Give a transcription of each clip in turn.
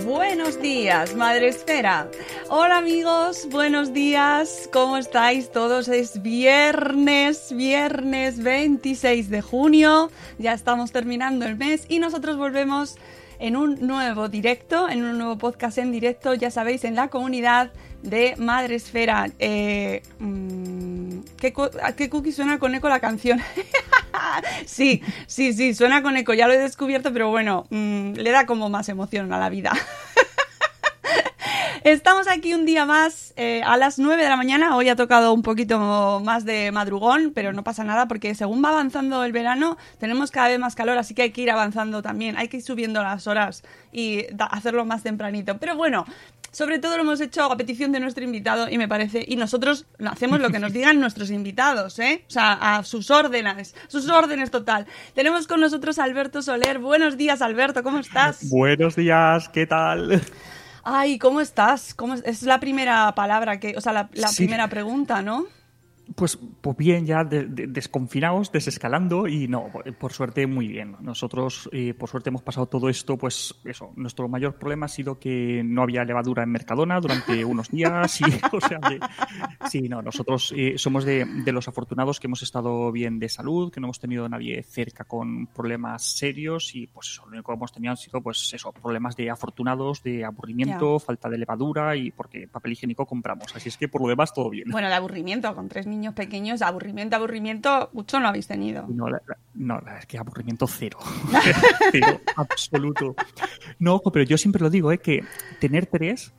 Buenos días, Madre Esfera. Hola amigos, buenos días. ¿Cómo estáis todos? Es viernes, viernes 26 de junio. Ya estamos terminando el mes y nosotros volvemos en un nuevo directo, en un nuevo podcast en directo, ya sabéis, en la comunidad de Madre Esfera. Eh, mm, ¿qué, cu- ¿A qué cookie suena con eco la canción? sí, sí, sí, suena con eco, ya lo he descubierto, pero bueno, mm, le da como más emoción a la vida. Estamos aquí un día más eh, a las 9 de la mañana. Hoy ha tocado un poquito más de madrugón, pero no pasa nada porque según va avanzando el verano tenemos cada vez más calor, así que hay que ir avanzando también. Hay que ir subiendo las horas y hacerlo más tempranito. Pero bueno, sobre todo lo hemos hecho a petición de nuestro invitado y me parece, y nosotros hacemos lo que nos digan nuestros invitados, ¿eh? O sea, a sus órdenes, sus órdenes total. Tenemos con nosotros a Alberto Soler. Buenos días, Alberto, ¿cómo estás? Buenos días, ¿qué tal? Ay, ¿cómo estás? ¿Cómo es? es la primera palabra que, o sea, la, la Sí. primera pregunta, ¿no? Pues, pues bien, ya de- de- desconfinados, desescalando y no, por- por suerte muy bien. Nosotros, eh, por suerte, hemos pasado todo esto, pues eso, nuestro mayor problema ha sido que no había levadura en Mercadona durante unos días y, o sea, que- sí, no, nosotros eh, somos de, de los afortunados que hemos estado bien de salud, que no hemos tenido nadie cerca con problemas serios y, pues eso, lo único que hemos tenido han sido, pues eso, problemas de afortunados, de aburrimiento, falta de levadura y porque papel higiénico compramos. Así es que, por lo demás, todo bien. Bueno, el aburrimiento con tres niños pequeños, aburrimiento, aburrimiento, mucho no habéis tenido. No, la, la- no, la verdad es que aburrimiento cero. cero, absoluto. No, ojo, pero yo siempre lo digo, ¿eh? que tener tres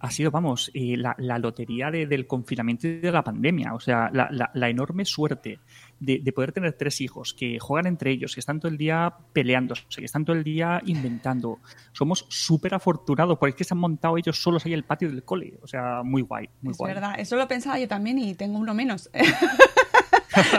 ha sido, vamos, eh, la, la lotería de- del confinamiento y de la pandemia. O sea, la, la- la enorme suerte de, de poder tener tres hijos que juegan entre ellos, que están todo el día peleándose, que están todo el día inventando. Somos súper afortunados porque es que se han montado ellos solos ahí el patio del cole. O sea, muy guay, muy Es guay. verdad, eso lo pensaba yo también y tengo uno menos.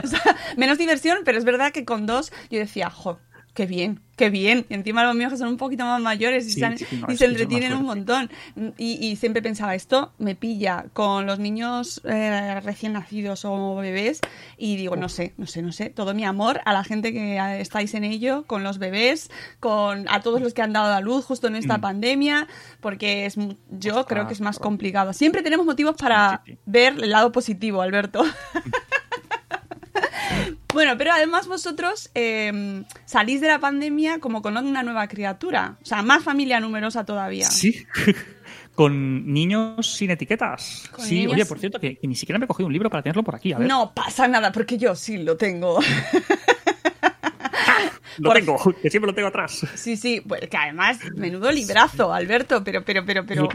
O sea, menos diversión, pero es verdad que con dos yo decía, jo, qué bien, qué bien. Y encima los míos que son un poquito más mayores y, Sí, se, han- sí, no, y se entretienen un montón. Y, y siempre pensaba, esto me pilla con los niños eh, recién nacidos o bebés y digo, no sé, no sé, no sé, todo mi amor a la gente que eh, estáis en ello, con los bebés, con a todos los que han dado a luz justo en esta Mm. pandemia, porque es yo creo que es más complicado. Siempre tenemos motivos para ver el lado positivo, Alberto. Bueno, pero además vosotros eh, salís de la pandemia como con una nueva criatura. O sea, más familia numerosa todavía. Sí. Con niños sin etiquetas. Con sí, niños- oye, por cierto, que, que ni siquiera me he cogido un libro para tenerlo por aquí. A ver, No pasa nada, porque yo sí lo tengo. lo por- tengo, que siempre lo tengo atrás. Sí, sí, pues que además, menudo librazo, Alberto, pero, pero, pero, pero.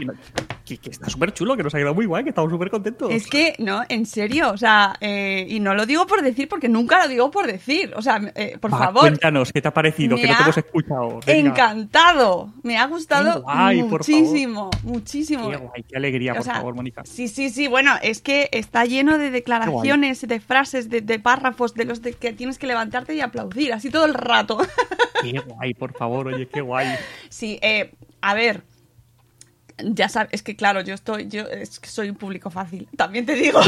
Que, que está súper chulo, que nos ha quedado muy guay, que estamos súper contentos. Es que, no, en serio, o sea, eh, y no lo digo por decir, porque nunca lo digo por decir. O sea, eh, por Va, favor. Cuéntanos, ¿qué te ha parecido? Que no te hemos escuchado. Venga. Encantado. Me ha gustado guay, muchísimo, muchísimo. Qué guay, qué alegría, O por sea, favor, Mónica. Sí, sí, sí. Bueno, es que está lleno de declaraciones, de frases, de, de párrafos, de los de que tienes que levantarte y aplaudir, así todo el rato. Qué guay, por favor, oye, qué guay. Sí, eh, a ver. Ya sabes, es que claro, yo estoy, yo es que soy un público fácil, también te digo.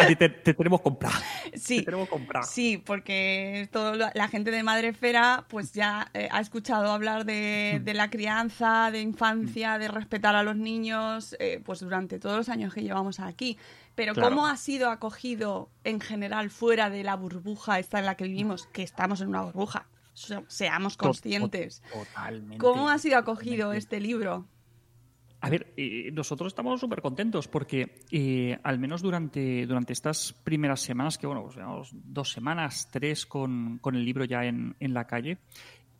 A ti te, te tenemos comprado. Sí, Te tenemos comprado. sí, porque todo la gente de Madrefera pues ya eh, ha escuchado hablar Mm. de, de la crianza, de infancia, de respetar a los niños, eh, pues durante todos los años que llevamos aquí. Pero Claro. ¿cómo ha sido acogido en general fuera de la burbuja esta en la que vivimos? Que estamos en una burbuja. Se- Seamos conscientes. Totalmente. ¿Cómo ha sido acogido Totalmente. este libro? A ver, eh, nosotros estamos súper contentos porque eh, al menos durante, durante estas primeras semanas, que bueno, pues llevamos dos semanas, tres con, con el libro ya en, en la calle,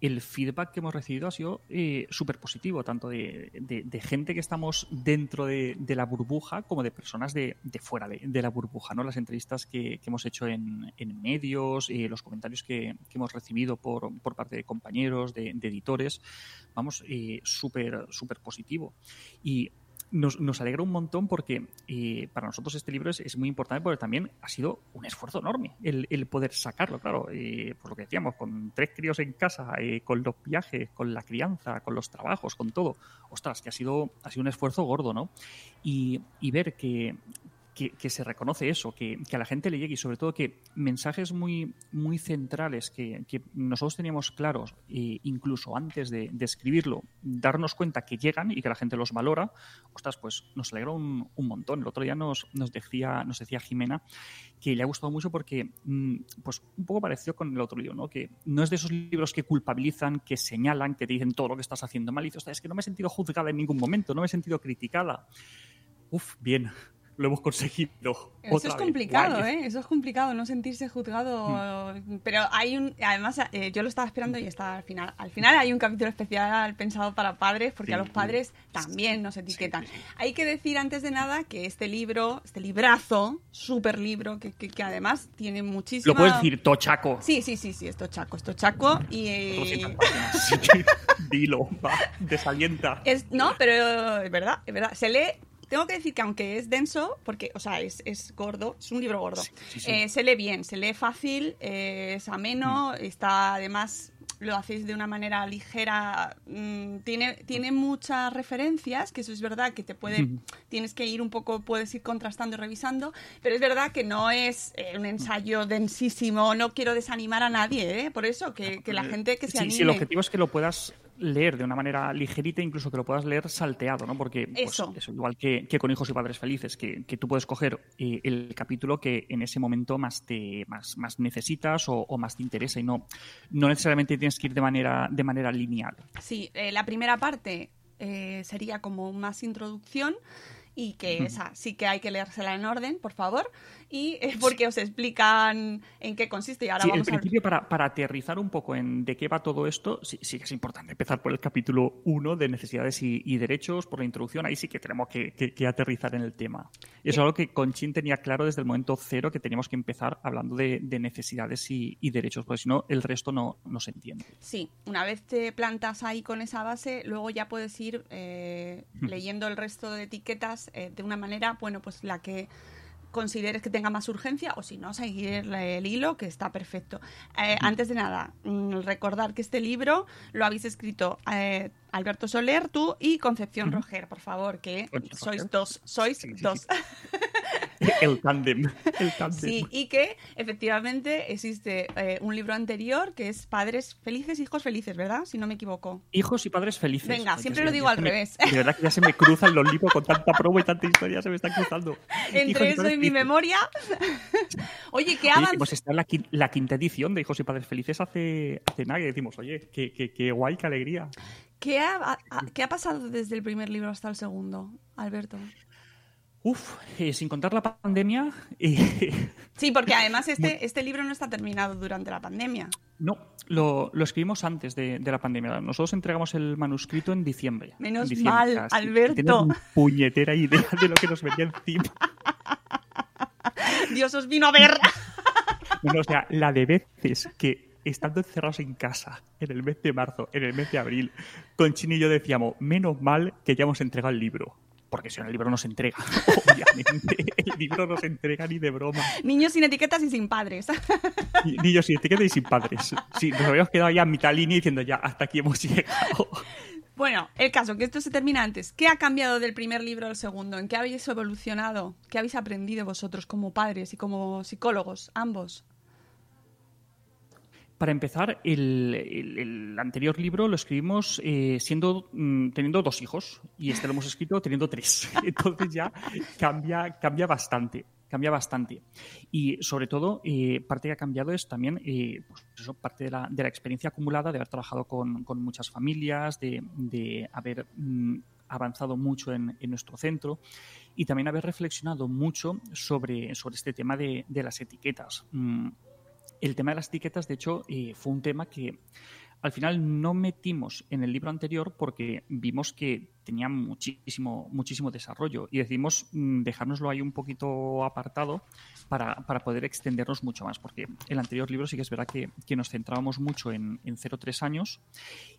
el feedback que hemos recibido ha sido eh, súper positivo, tanto de, gente que estamos dentro de, la burbuja como de personas de, fuera de, la burbuja. ¿no? Las entrevistas que, hemos hecho en, en medios, eh, los comentarios que, hemos recibido por, parte de compañeros, de, de editores, vamos, eh, súper súper positivo. Y nos, nos alegra un montón porque eh, para nosotros este libro es, es muy importante porque también ha sido un esfuerzo enorme el, el poder sacarlo, claro, eh, por lo que decíamos, con tres críos en casa, eh, con los viajes, con la crianza, con los trabajos, con todo. Ostras, que ha sido, ha sido un esfuerzo gordo, ¿no? Y, y ver que, que, que se reconoce eso, que, que a la gente le llegue y sobre todo que mensajes muy, muy centrales que, que nosotros teníamos claros, eh, incluso antes de, de escribirlo, darnos cuenta que llegan y que la gente los valora, ostras, pues nos alegró un, un montón. El otro día nos, nos, decía, nos decía Jimena que le ha gustado mucho porque, mm, pues un poco parecido con el otro libro, ¿no? Que no es de esos libros que culpabilizan, que señalan, que te dicen todo lo que estás haciendo mal y dices, "Ostras, es que no me he sentido juzgada en ningún momento, no me he sentido criticada. Uf, bien, lo hemos conseguido. Eso Otra es complicado. ¿eh? Eso es complicado, no sentirse juzgado. Pero hay un. Además, eh, yo lo estaba esperando y está al final. Al final hay un capítulo especial pensado para padres, porque a los padres también nos etiquetan. sí, sí. Hay que decir antes de nada que este libro, este librazo, súper libro, que, que- que además tiene muchísimo. Lo puedes decir, tochaco. Sí, sí, sí, sí, esto chaco, esto chaco. Y. eh, 400 páginas. Sí, Dilo, va, desalienta. Es, no, pero es verdad, es verdad. Se lee. Tengo que decir que aunque es denso, porque, o sea, es, es gordo, es un libro gordo, Sí, sí, sí. eh, se lee bien, se lee fácil, eh, es ameno, Mm. está además lo hacéis de una manera ligera, mm, tiene, tiene muchas referencias, que eso es verdad que te puede, tienes que ir un poco, puedes ir contrastando y revisando, pero es verdad que no es eh, un ensayo densísimo, no quiero desanimar a nadie, ¿eh? por eso, que, que la gente que se Sí, anime. sí, el objetivo es que lo puedas leer de una manera ligerita, incluso que lo puedas leer salteado, ¿no? Porque, pues, Eso. eso, igual que, que con Hijos y Padres Felices, que, que tú puedes coger eh, el capítulo que en ese momento más te más, más necesitas o, o más te interesa y no, no necesariamente tienes que ir de manera, de manera lineal. Sí, eh, la primera parte eh, sería como más introducción y que esa sí que hay que leérsela en orden, por favor, y eh, porque os explican en qué consiste y ahora Sí, en vamos a principio, para, para aterrizar un poco en de qué va todo esto, sí, sí que es importante empezar por el capítulo 1 de necesidades y, y derechos, por la introducción, ahí sí que tenemos que, que- que aterrizar en el tema. Y eso es algo que Conchín tenía claro desde el momento cero, que teníamos que empezar hablando de, de necesidades y, y derechos, porque si no, el resto no, no se entiende. Sí, una vez te plantas ahí con esa base, luego ya puedes ir eh, leyendo el resto de etiquetas eh, de una manera, bueno, pues la que consideres que tenga más urgencia o si no, seguir el hilo, que está perfecto. Eh, Antes de nada, mm, recordar que este libro lo habéis escrito eh, Alberto Soler, tú y Concepción Roger, por favor, que sois dos, sois Sí, sí, dos. El tándem. El tándem. Sí, y que efectivamente existe eh, un libro anterior que es Padres Felices, Hijos Felices, ¿verdad? Si no me equivoco. Hijos y padres felices. Venga, siempre lo digo al me- revés. De verdad que ya se me cruzan los libros con tanta promo y tanta historia, se me están cruzando. Hijos y Entre eso padres y mi memoria. Oye, ¿qué que pues está la, la quinta edición de Hijos y Padres Felices hace, hace nada y decimos, oye, qué, qué- qué guay, qué alegría. ¿Qué ha, a- ¿Qué ha pasado desde el primer libro hasta el segundo, Alberto? Uf, eh, sin contar la pandemia. eh, Sí, porque además este, este libro no está terminado durante la pandemia. no, lo, lo escribimos antes de, de la pandemia. Nosotros entregamos el manuscrito en diciembre. Menos En diciembre, mal, Alberto. ni puñetera idea de lo que nos venía encima. Dios os vino a ver. Bueno, o sea, la de veces que estando encerrados en casa en el mes de marzo, en el mes de abril, con Chini y yo decíamos, menos mal que ya hemos entregado el libro. Porque si no, el libro no se entrega. Obviamente, el libro no se entrega ni de broma. Niños sin etiquetas y sin padres. Ni- Niños sin etiqueta y sin padres. Sí, nos habíamos quedado ya a mitad línea diciendo ya, hasta aquí hemos llegado. Bueno, el caso, que esto se termina antes. ¿Qué ha cambiado del primer libro al segundo? ¿En qué habéis evolucionado? ¿Qué habéis aprendido vosotros como padres y como psicólogos, ambos? Para empezar, el, anterior libro lo escribimos eh, siendo mm, teniendo dos hijos y este lo hemos escrito teniendo tres. Entonces ya cambia, cambia bastante. Cambia bastante. Y sobre todo, eh, parte que ha cambiado es también eh, pues eso, parte de la, de la experiencia acumulada de haber trabajado con, con muchas familias, de, de haber mm, avanzado mucho en, en nuestro centro y también haber reflexionado mucho sobre, sobre este tema de, de las etiquetas. Mm, el tema de las etiquetas, de hecho, eh, fue un tema que al final no metimos en el libro anterior porque vimos que tenía muchísimo, muchísimo desarrollo y decidimos mm, dejárnoslo ahí un poquito apartado para, para poder extendernos mucho más, porque el anterior libro sí que es verdad que, que nos centrábamos mucho en, en 0-3 años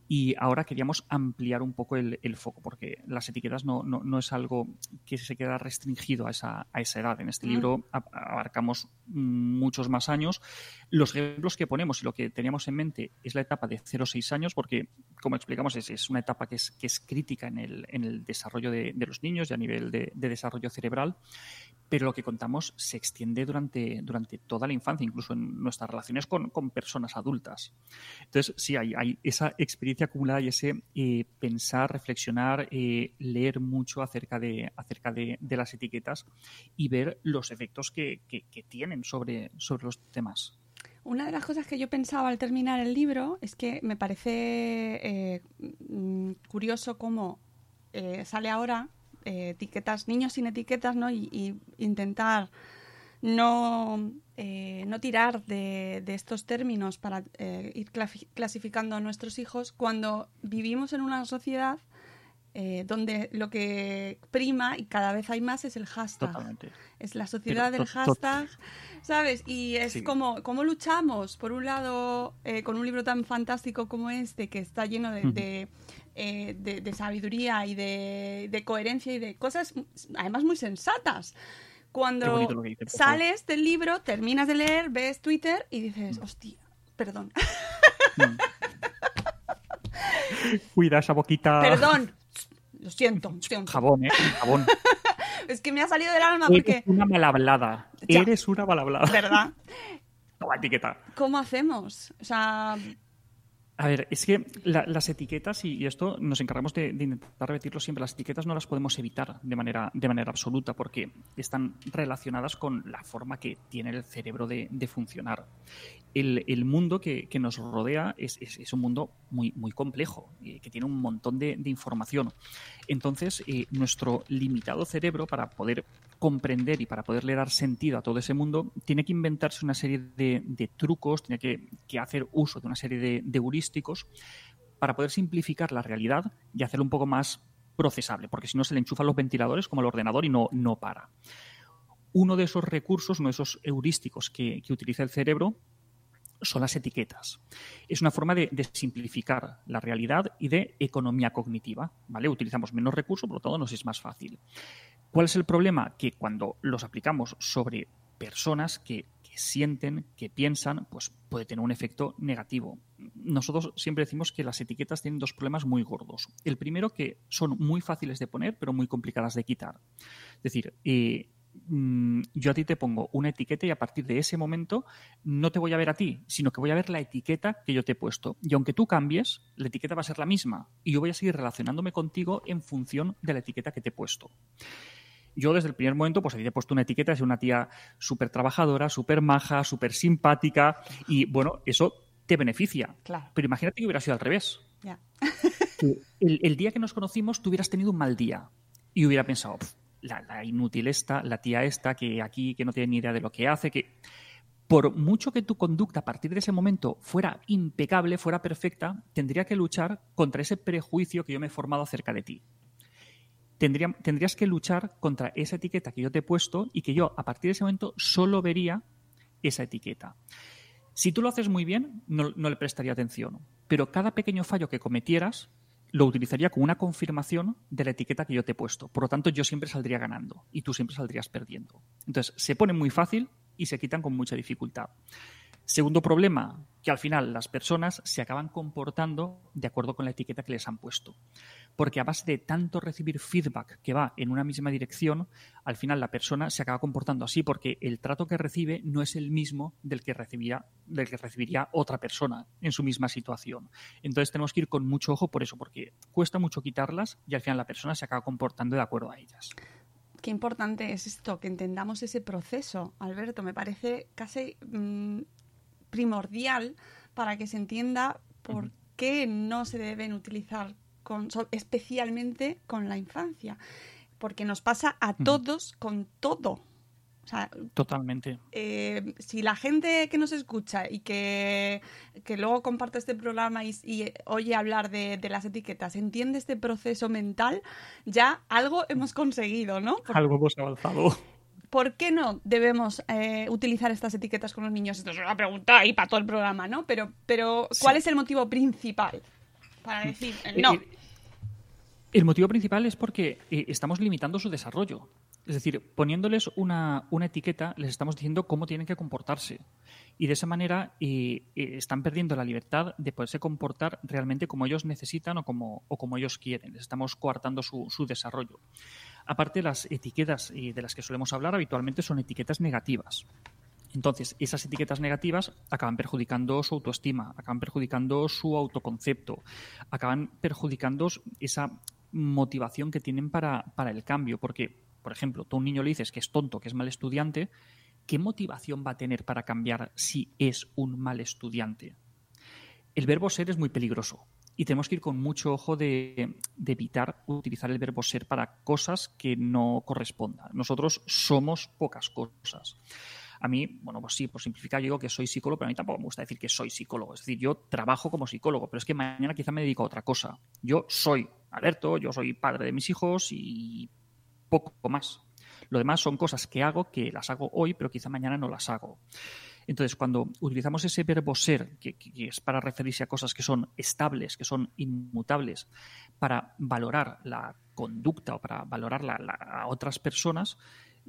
y ahora queríamos ampliar un poco el, el foco, porque las etiquetas no, no, no es algo que se queda restringido a esa, a esa edad. En este Mm. libro abarcamos mm, muchos más años. Los ejemplos que ponemos y lo que teníamos en mente es la etapa de 0-6 años, porque, como explicamos, es, una etapa que es, crítica en el, desarrollo de, los niños y a nivel de, de desarrollo cerebral pero lo que contamos se extiende durante, toda la infancia, incluso en nuestras relaciones con, personas adultas. Entonces, sí, hay, esa experiencia acumulada y ese eh, pensar, reflexionar, eh, leer mucho acerca de, las etiquetas y ver los efectos que, tienen sobre los temas. Una de las cosas que yo pensaba al terminar el libro es que me parece eh, mm, curioso cómo eh, sale ahora eh, etiquetas, niños sin etiquetas, ¿no? Y, y intentar no, eh, no tirar de, de estos términos para eh, ir clasificando a nuestros hijos cuando vivimos en una sociedad eh, donde lo que prima y cada vez hay más es el hashtag. Totalmente. Es la sociedad Pero del hashtag, ¿sabes? Y es Sí. como, como luchamos, por un lado, eh, con un libro tan fantástico como este, que está lleno de, eh, de- de sabiduría y de, coherencia y de cosas, además, muy sensatas. Cuando dice, sales del libro, terminas de leer, ves Twitter y dices, hostia, perdón, Cuida esa boquita. perdón, lo siento, lo siento. Jabón, ¿eh? Jabón. Es que me ha salido del alma porque, Eres una mal hablada. Ya. Eres una mal hablada. ¿verdad? Toma etiqueta. ¿Cómo hacemos? O sea, A ver, es que la- las etiquetas, y, y esto nos encargamos de, de intentar repetirlo siempre, las etiquetas no las podemos evitar de manera, de manera absoluta porque están relacionadas con la forma que tiene el cerebro de, de funcionar. El, mundo que, nos rodea es, un mundo muy, muy complejo, eh, que tiene un montón de, información. Entonces, eh, nuestro limitado cerebro, para poder comprender y para poderle dar sentido a todo ese mundo, tiene que inventarse una serie de, trucos, tiene que, hacer uso de una serie de, heurísticos para poder simplificar la realidad y hacerlo un poco más procesable, porque si no se le enchufan los ventiladores como el ordenador y no, no para. Uno de esos recursos, uno de esos heurísticos que utiliza el cerebro son las etiquetas. Es una forma de, simplificar la realidad y de economía cognitiva. ¿vale? Utilizamos menos recursos, por lo tanto nos es más fácil. ¿Cuál es el problema? Que cuando los aplicamos sobre personas que, que sienten, que piensan, pues puede tener un efecto negativo. Nosotros siempre decimos que las etiquetas tienen dos problemas muy gordos. El primero, que son muy fáciles de poner, pero muy complicadas de quitar. Es decir, eh, mm, yo a ti te pongo una etiqueta y a partir de ese momento no te voy a ver a ti, sino que voy a ver la etiqueta que yo te he puesto. Y aunque tú cambies, la etiqueta va a ser la misma y yo voy a seguir relacionándome contigo en función de la etiqueta que te he puesto. Yo desde el primer momento, pues a ti te he puesto una etiqueta, es una tía súper trabajadora, súper maja, súper simpática y bueno, eso te beneficia. claro, Pero imagínate que hubiera sido al revés. el, el día que nos conocimos tú hubieras tenido un mal día y hubiera pensado, "Pf, la, inútil esta, la tía esta, que aquí, que no tiene ni idea de lo que hace, que por mucho que tu conducta a partir de ese momento fuera impecable, fuera perfecta, tendría que luchar contra ese prejuicio que yo me he formado acerca de ti. Tendría- tendrías que luchar contra esa etiqueta que yo te he puesto y que yo a partir de ese momento solo vería esa etiqueta. Si tú lo haces muy bien, no, no le prestaría atención, pero cada pequeño fallo que cometieras lo utilizaría como una confirmación de la etiqueta que yo te he puesto. Por lo tanto, yo siempre saldría ganando y tú siempre saldrías perdiendo. Entonces, se pone muy fácil y se quitan con mucha dificultad. Segundo problema, que al final las personas se acaban comportando de acuerdo con la etiqueta que les han puesto. Porque a base de tanto recibir feedback que va en una misma dirección, al final la persona se acaba comportando así porque el trato que recibe no es el mismo del que recibía, del que recibiría otra persona en su misma situación. Entonces tenemos que ir con mucho ojo por eso, porque cuesta mucho quitarlas y al final la persona se acaba comportando de acuerdo a ellas. Qué importante es esto, que entendamos ese proceso, Alberto. Me parece casi mm, primordial para que se entienda por qué no se deben utilizar con, especialmente con la infancia. Porque nos pasa a todos con todo. O sea, Totalmente. eh, si la gente que nos escucha y que, que luego comparte este programa y, y oye hablar de, de las etiquetas, entiende este proceso mental, ya algo hemos conseguido, ¿no? Algo hemos avanzado. ¿Por qué no debemos eh, utilizar estas etiquetas con los niños? Esto es una pregunta ahí para todo el programa, ¿no? Pero, pero ¿cuál es el motivo principal para decir el no? El motivo principal es porque eh, estamos limitando su desarrollo. Es decir, poniéndoles una, una etiqueta, les estamos diciendo cómo tienen que comportarse. Y de esa manera eh, eh, están perdiendo la libertad de poderse comportar realmente como ellos necesitan o como, o como ellos quieren. Les estamos coartando su, su desarrollo. Aparte, las etiquetas de las que solemos hablar habitualmente son etiquetas negativas. Entonces, esas etiquetas negativas acaban perjudicando su autoestima, acaban perjudicando su autoconcepto, acaban perjudicando esa motivación que tienen para, para el cambio. Porque, por ejemplo, tú a un niño le dices que es tonto, que es mal estudiante, ¿qué motivación va a tener para cambiar si es un mal estudiante? El verbo ser es muy peligroso y tenemos que ir con mucho ojo de, de evitar utilizar el verbo ser para cosas que no correspondan. Nosotros somos pocas cosas. A mí, bueno, pues sí, por simplificar, yo digo que soy psicólogo, pero a mí tampoco me gusta decir que soy psicólogo. Es decir, yo trabajo como psicólogo, pero es que mañana quizá me dedico a otra cosa. Yo soy Alberto, yo soy padre de mis hijos y poco más. Lo demás son cosas que hago, que las hago hoy, pero quizá mañana no las hago. Entonces, cuando utilizamos ese verbo ser, que, es para referirse a cosas que son estables, que son inmutables, para valorar la conducta o para valorar la, la, a otras personas,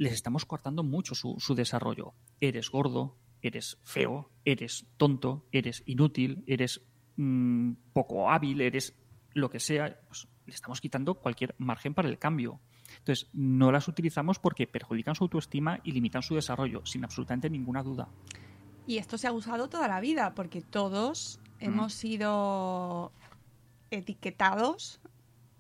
les estamos cortando mucho su, su, desarrollo. Eres gordo, eres feo, eres tonto, eres inútil, eres mmm, poco hábil, eres lo que sea. Pues le estamos quitando cualquier margen para el cambio. Entonces, no las utilizamos porque perjudican su autoestima y limitan su desarrollo, sin absolutamente ninguna duda. Y esto se ha usado toda la vida, porque todos mm. hemos sido etiquetados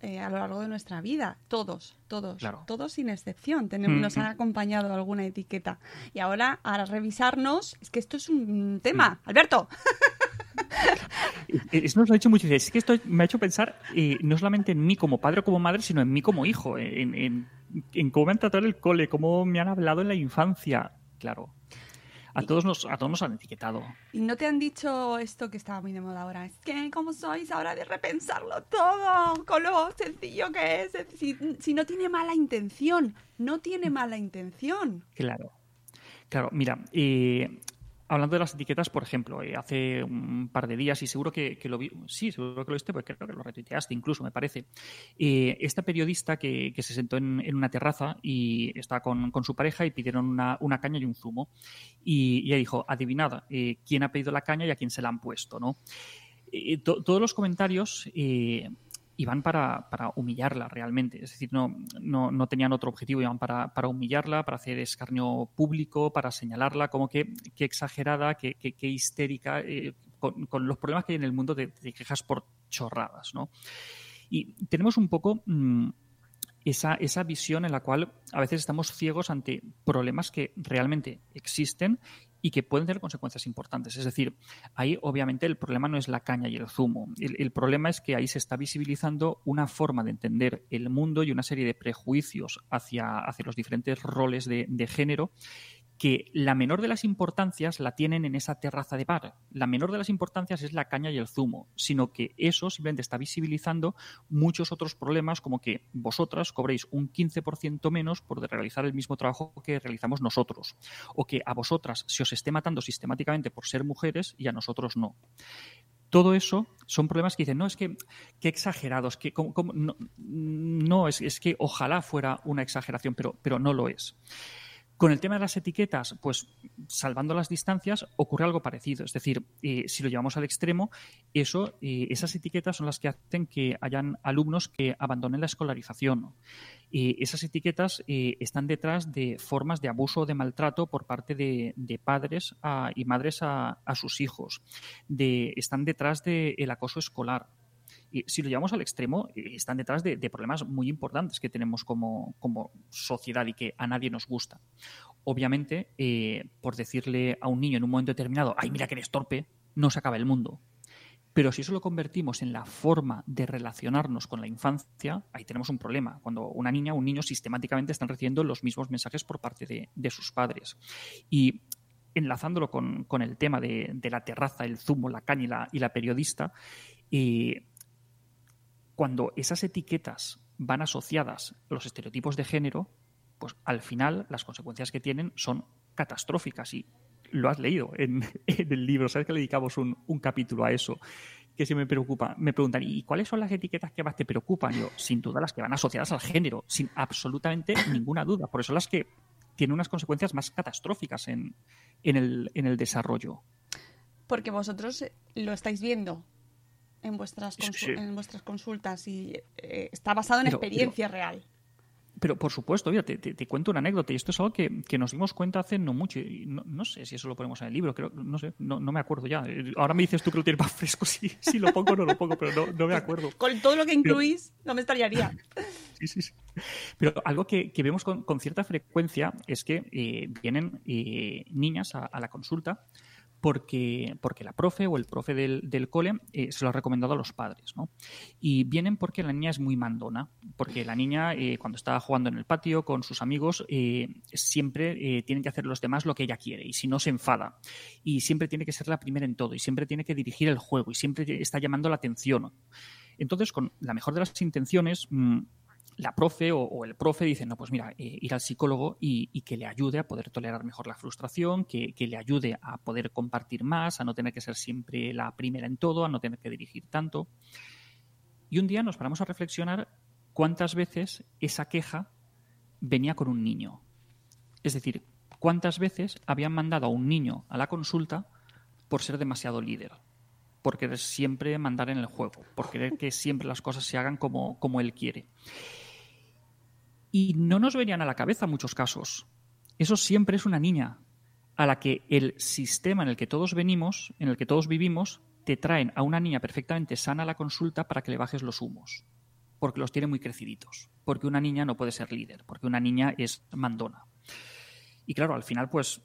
eh, a lo largo de nuestra vida. Todos, todos, claro. todos sin excepción. Tenemos, mm. Nos han acompañado alguna etiqueta. Y ahora, a revisarnos, es que esto es un tema. Mm. Alberto. Eso nos lo ha dicho mucho. Es que esto me ha hecho pensar eh, no solamente en mí como padre o como madre, sino en mí como hijo, en, en, en cómo me han tratado en el cole, cómo me han hablado en la infancia. Claro. A todos, nos, a todos nos han etiquetado. ¿Y no te han dicho esto que estaba muy de moda ahora? Es que, ¿cómo sois ahora de repensarlo todo? Con lo sencillo que es. Si, si no tiene mala intención, no tiene mala intención. Claro. Claro, mira, eh, hablando de las etiquetas, por ejemplo, eh, hace un par de días, y seguro que, lo vi, sí, seguro que lo viste, porque creo que lo retuiteaste incluso, me parece. Eh, esta periodista que, se sentó en, una terraza y estaba con, con su pareja y pidieron una, caña y un zumo. Y, ella dijo, adivinad eh, quién ha pedido la caña y a quién se la han puesto, ¿no? To, todos los comentarios iban para, para, humillarla realmente. Es decir, no, no, no tenían otro objetivo, iban para, para, humillarla, para hacer escarnio público, para señalarla como que, que exagerada, que, que, histérica, eh, con, con, los problemas que hay en el mundo de, quejas por chorradas. ¿no? Y tenemos un poco mmm, esa, esa visión en la cual a veces estamos ciegos ante problemas que realmente existen y que pueden tener consecuencias importantes. Es decir, ahí obviamente el problema no es la caña y el zumo. El, problema es que ahí se está visibilizando una forma de entender el mundo y una serie de prejuicios hacia, hacia los diferentes roles de género que la menor de las importancias la tienen en esa terraza de bar. La menor de las importancias es la caña y el zumo, sino que eso simplemente está visibilizando muchos otros problemas como que vosotras cobréis un 15% menos por realizar el mismo trabajo que realizamos nosotros, o que a vosotras se os esté matando sistemáticamente por ser mujeres y a nosotros no. Todo eso son problemas que dicen, no, es que, qué exagerados, que no, no es, es, que ojalá fuera una exageración, pero, pero no lo es. Con el tema de las etiquetas, pues salvando las distancias, ocurre algo parecido. Es decir, eh, si lo llevamos al extremo, eso, eh, esas etiquetas son las que hacen que hayan alumnos que abandonen la escolarización. Eh, esas etiquetas están detrás de formas de abuso o de maltrato por parte de, padres y madres a, sus hijos. Están detrás del de acoso escolar si lo llevamos al extremo, están detrás de, de problemas muy importantes que tenemos como, como, sociedad y que a nadie nos gusta. Obviamente, eh, por decirle a un niño en un momento determinado, ay, mira que eres torpe, no se acaba el mundo. Pero si eso lo convertimos en la forma de relacionarnos con la infancia, ahí tenemos un problema. Cuando una niña o un niño sistemáticamente están recibiendo los mismos mensajes por parte de, de sus padres. Y enlazándolo con, con el tema de, de, la terraza, el zumo, la caña y la, y la periodista, eh, cuando esas etiquetas van asociadas a los estereotipos de género, pues al final las consecuencias que tienen son catastróficas y lo has leído en, el libro, sabes que le dedicamos un, capítulo a eso, que se me preocupa. Me preguntan, ¿y cuáles son las etiquetas que más te preocupan? Yo, sin duda las que van asociadas al género, sin absolutamente ninguna duda. Por eso las que tienen unas consecuencias más catastróficas en el desarrollo. Porque vosotros lo estáis viendo en vuestras, sí. en vuestras consultas y eh, está basado en pero, experiencia pero, real. Pero por supuesto, mira, te, te, te, cuento una anécdota y esto es algo que, que nos dimos cuenta hace no mucho. Y no, no, sé si eso lo ponemos en el libro, creo, no sé, no, no, me acuerdo ya. Ahora me dices tú que lo tienes más fresco, si, si lo pongo o no lo pongo, pero no, no me acuerdo. Con todo lo que incluís, pero, no me estallaría. Sí, sí, sí. Pero algo que, que vemos con, con, cierta frecuencia es que eh, vienen eh, niñas a, a la consulta porque, porque la profe o el profe del, del cole eh, se lo ha recomendado a los padres. ¿no? Y vienen porque la niña es muy mandona, porque la niña eh, cuando está jugando en el patio con sus amigos eh, siempre eh, tiene que hacer los demás lo que ella quiere y si no se enfada. Y siempre tiene que ser la primera en todo y siempre tiene que dirigir el juego y siempre está llamando la atención. Entonces, con la mejor de las intenciones... Mmm, la profe o, el profe dice, no, pues mira, eh, ir al psicólogo y, y, que le ayude a poder tolerar mejor la frustración, que, que, le ayude a poder compartir más, a no tener que ser siempre la primera en todo, a no tener que dirigir tanto. Y un día nos paramos a reflexionar cuántas veces esa queja venía con un niño. Es decir, cuántas veces habían mandado a un niño a la consulta por ser demasiado líder, por querer siempre mandar en el juego, por querer que siempre las cosas se hagan como, como él quiere. Y no nos venían a la cabeza muchos casos. Eso siempre es una niña a la que el sistema en el que todos venimos, en el que todos vivimos, te traen a una niña perfectamente sana a la consulta para que le bajes los humos. Porque los tiene muy creciditos. Porque una niña no puede ser líder. Porque una niña es mandona. Y claro, al final, pues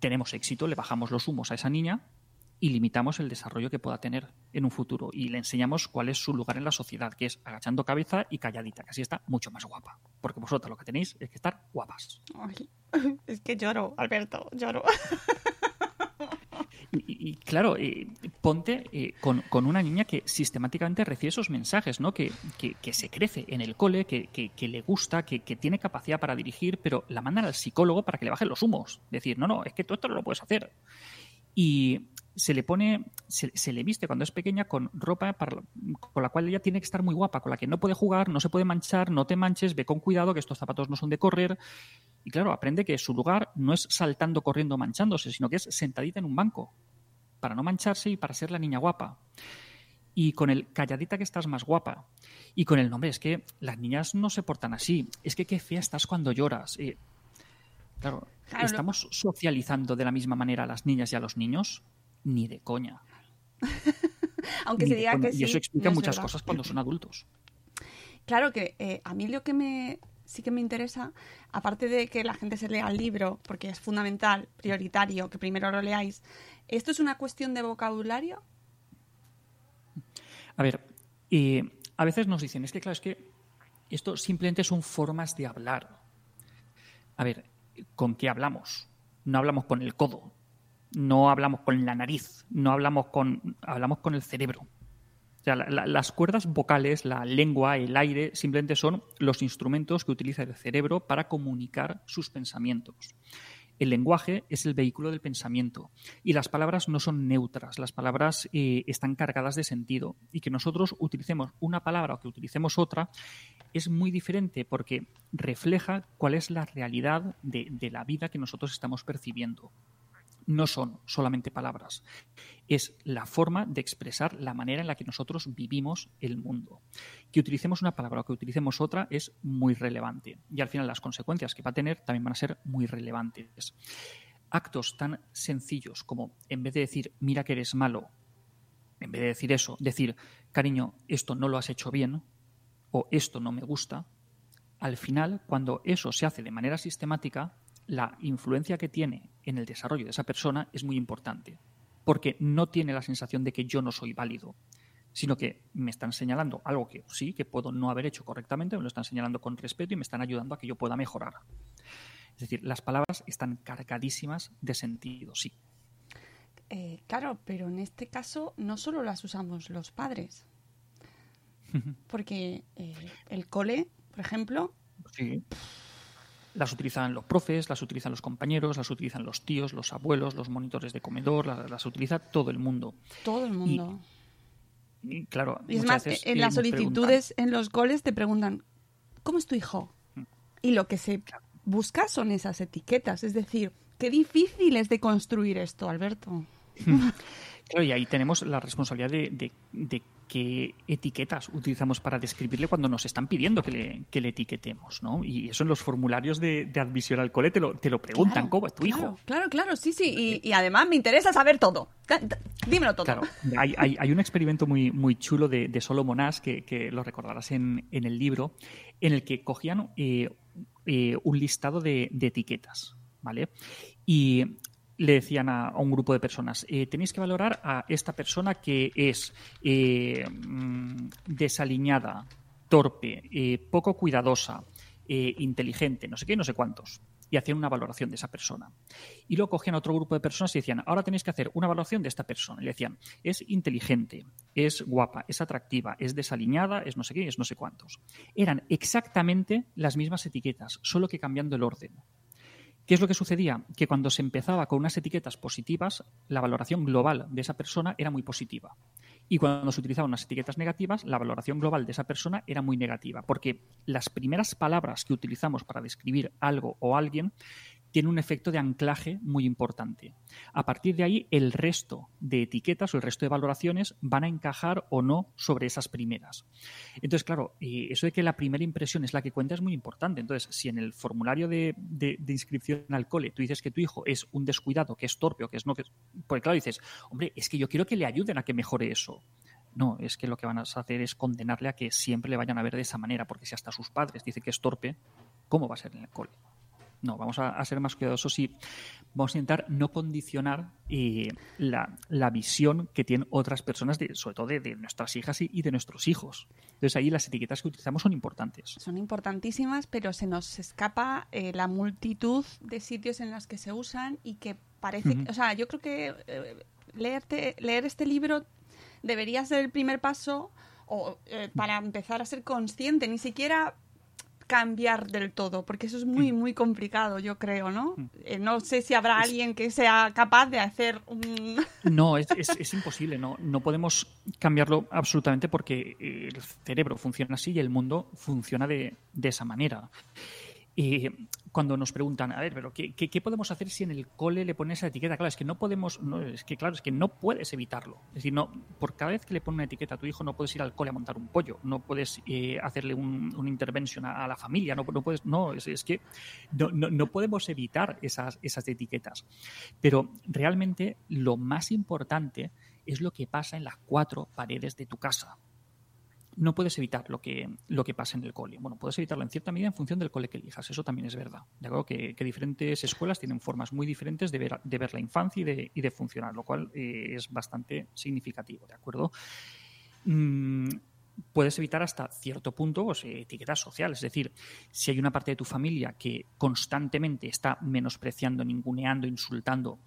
tenemos éxito, le bajamos los humos a esa niña y limitamos el desarrollo que pueda tener en un futuro y le enseñamos cuál es su lugar en la sociedad, que es agachando cabeza y calladita, que así está mucho más guapa. Porque vosotras lo que tenéis es que estar guapas. Ay, es que lloro, Alberto, lloro. Y, y, claro, eh, ponte eh, con, con, una niña que sistemáticamente recibe esos mensajes, ¿no? Que, que, que se crece en el cole, que, le gusta, que, tiene capacidad para dirigir, pero la mandan al psicólogo para que le bajen los humos. Decir, no, no, es que tú esto no lo puedes hacer. Y se le pone, se, se, le viste cuando es pequeña con ropa para, con la cual ella tiene que estar muy guapa, con la que no puede jugar, no se puede manchar, no te manches, ve con cuidado que estos zapatos no son de correr. Y claro, aprende que su lugar no es saltando, corriendo, manchándose, sino que es sentadita en un banco, para no mancharse y para ser la niña guapa. Y con el calladita que estás más guapa. Y con el nombre, es que las niñas no se portan así. Es que qué fea estás cuando lloras. Eh, claro, claro, ¿estamos socializando de la misma manera a las niñas y a los niños? Ni de coña. Aunque Ni se diga que sí. Y eso explica no muchas verdad. cosas cuando son adultos. claro que eh, a mí lo que me sí que me interesa, aparte de que la gente se lea el libro, porque es fundamental, prioritario, que primero lo leáis, ¿esto es una cuestión de vocabulario? A ver, a veces nos dicen, es que claro, es que esto simplemente son formas de hablar. A ver, ¿con qué hablamos? No hablamos con el codo, no hablamos con la nariz, no hablamos con, hablamos con el cerebro. Las cuerdas vocales, la lengua, el aire, simplemente son los instrumentos que utiliza el cerebro para comunicar sus pensamientos. El lenguaje es el vehículo del pensamiento y las palabras no son neutras, las palabras eh, están cargadas de sentido y que nosotros utilicemos una palabra o que utilicemos otra es muy diferente porque refleja cuál es la realidad de la vida que nosotros estamos percibiendo. No son solamente palabras, es la forma de expresar la manera en la que nosotros vivimos el mundo. Que utilicemos una palabra o que utilicemos otra es muy relevante y al final las consecuencias que va a tener también van a ser muy relevantes. Actos tan sencillos como en vez de decir mira que eres malo, en vez de decir eso, decir cariño, esto no lo has hecho bien o esto no me gusta, al final cuando eso se hace de manera sistemática, la influencia que tiene en el desarrollo de esa persona es muy importante, porque no tiene la sensación de que yo no soy válido, sino que me están señalando algo que sí, que puedo no haber hecho correctamente, me lo están señalando con respeto y me están ayudando a que yo pueda mejorar. Es decir, las palabras están cargadísimas de sentido, sí. Eh, claro, pero en este caso no solo las usamos los padres, porque eh, el cole, por ejemplo, Sí. Las utilizan los profes, las utilizan los compañeros, las utilizan los tíos, los abuelos, los monitores de comedor, las, las utiliza todo el mundo. todo el mundo. Y claro, Y es más, veces, en eh, las solicitudes en los coles te preguntan, ¿cómo es tu hijo? Y lo que se busca son esas etiquetas. Es decir, qué difícil es de construir esto, Alberto. Claro, y ahí tenemos la responsabilidad de, de- de qué etiquetas utilizamos para describirle cuando nos están pidiendo que le, que le etiquetemos, ¿no? Y eso en los formularios de, de admisión al cole te lo, te lo preguntan, Claro, ¿cómo es tu claro, hijo? Claro, claro, sí, sí. Y, y además me interesa saber todo. Dímelo todo. Claro, hay, hay- hay un experimento muy, muy chulo de, de Solomon Ash, que, que lo recordarás en, en el libro, en el que cogían eh, eh, un listado de, de etiquetas, ¿vale? Y le decían a, un grupo de personas, eh, tenéis que valorar a esta persona que es eh, mm, desaliñada, torpe, eh, poco cuidadosa, inteligente, no sé qué, no sé cuántos. Y hacían una valoración de esa persona. Y luego cogían a otro grupo de personas y decían, ahora tenéis que hacer una valoración de esta persona. Y le decían, es inteligente, es guapa, es atractiva, es desaliñada, es no sé qué, es no sé cuántos. Eran exactamente las mismas etiquetas, solo que cambiando el orden. ¿Qué es lo que sucedía? Que cuando se empezaba con unas etiquetas positivas, la valoración global de esa persona era muy positiva. Y cuando se utilizaban unas etiquetas negativas, la valoración global de esa persona era muy negativa, porque las primeras palabras que utilizamos para describir algo o alguien tienen un efecto de anclaje muy importante. A partir de ahí, el resto de etiquetas o el resto de valoraciones van a encajar o no sobre esas primeras. Entonces, claro, eh, eso de que la primera impresión es la que cuenta es muy importante. Entonces, si en el formulario de, inscripción al cole tú dices que tu hijo es un descuidado, que es torpe o que es no, que es... Porque claro, dices, hombre, es que yo quiero que le ayuden a que mejore eso. No, es que lo que van a hacer es condenarle a que siempre le vayan a ver de esa manera, porque si hasta sus padres dicen que es torpe, ¿cómo va a ser en el cole? No, vamos a, a ser más cuidadosos y vamos a intentar no condicionar eh, la, la visión que tienen otras personas, de, sobre todo de, de nuestras hijas y, de nuestros hijos. Entonces ahí las etiquetas que utilizamos son importantes. Son importantísimas, pero se nos escapa eh, la multitud de sitios en los que se usan y que parece, o sea, yo creo que eh, leerte, leer este libro debería ser el primer paso o, eh, para empezar a ser consciente, ni siquiera cambiar del todo, porque eso es muy, muy complicado, yo creo, ¿no? Eh, no sé si habrá alguien que sea capaz de hacer un... No, es, es- es imposible, no, no podemos cambiarlo absolutamente porque eh, el cerebro funciona así y el mundo funciona de, de esa manera. Eh, cuando nos preguntan, a ver, pero ¿qué, podemos hacer si en el cole le pones esa etiqueta? Claro, es que no podemos, es que claro, es que no puedes evitarlo. Es decir, no, por cada vez que le pones una etiqueta a tu hijo, no puedes ir al cole a montar un pollo, no puedes eh, hacerle un, una intervención a, a la familia, no, no puedes, no, es, es que no, no, no podemos evitar esas, esas etiquetas. Pero realmente lo más importante es lo que pasa en las cuatro paredes de tu casa. No puedes evitar lo que, lo que pasa en el cole. Bueno, puedes evitarlo en cierta medida en función del cole que elijas, eso también es verdad. De acuerdo que, diferentes escuelas tienen formas muy diferentes de ver, de ver la infancia y de, y de funcionar, lo cual eh, es bastante significativo, ¿de acuerdo? Mm, puedes evitar hasta cierto punto pues, etiquetas sociales. Es decir, si hay una parte de tu familia que constantemente está menospreciando, ninguneando, insultando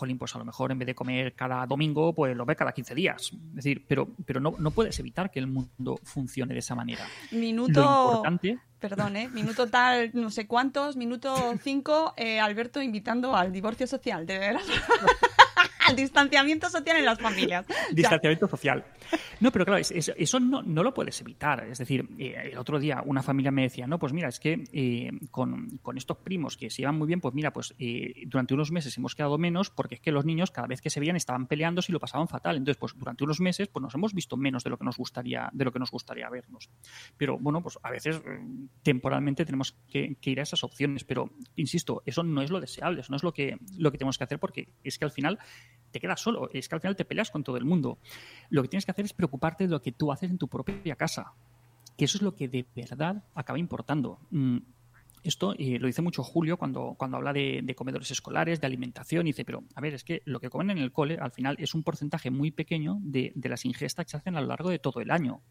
jolín, pues a lo mejor en vez de comer cada domingo, pues lo ve cada 15 días. Es decir, pero, pero no, no puedes evitar que el mundo funcione de esa manera. Minuto. importante. Perdón, ¿eh? Minuto tal, no sé cuántos, minuto 5, eh, Alberto invitando al divorcio social, de veras. distanciamiento social en las familias. Distanciamiento social. No, pero claro, eso no, no, lo puedes evitar. Es decir, eh, el otro día una familia me decía, no, pues mira, es que eh, con, con, estos primos que se llevan muy bien, pues mira, pues eh, durante unos meses hemos quedado menos porque es que los niños cada vez que se veían estaban peleando y lo pasaban fatal. Entonces, pues durante unos meses pues nos hemos visto menos de lo que nos gustaría, de lo que nos gustaría vernos. Pero bueno, pues a veces temporalmente tenemos que, que ir a esas opciones. Pero, insisto, eso no es lo deseable, eso no es lo que, lo que tenemos que hacer porque es que al final te quedas solo, es que al final te peleas con todo el mundo. Lo que tienes que hacer es preocuparte de lo que tú haces en tu propia casa, que eso es lo que de verdad acaba importando. Esto lo dice mucho Julio cuando, cuando habla de, comedores escolares, de alimentación, y dice, pero a ver, es que lo que comen en el cole al final es un porcentaje muy pequeño de, las ingestas que se hacen a lo largo de todo el año.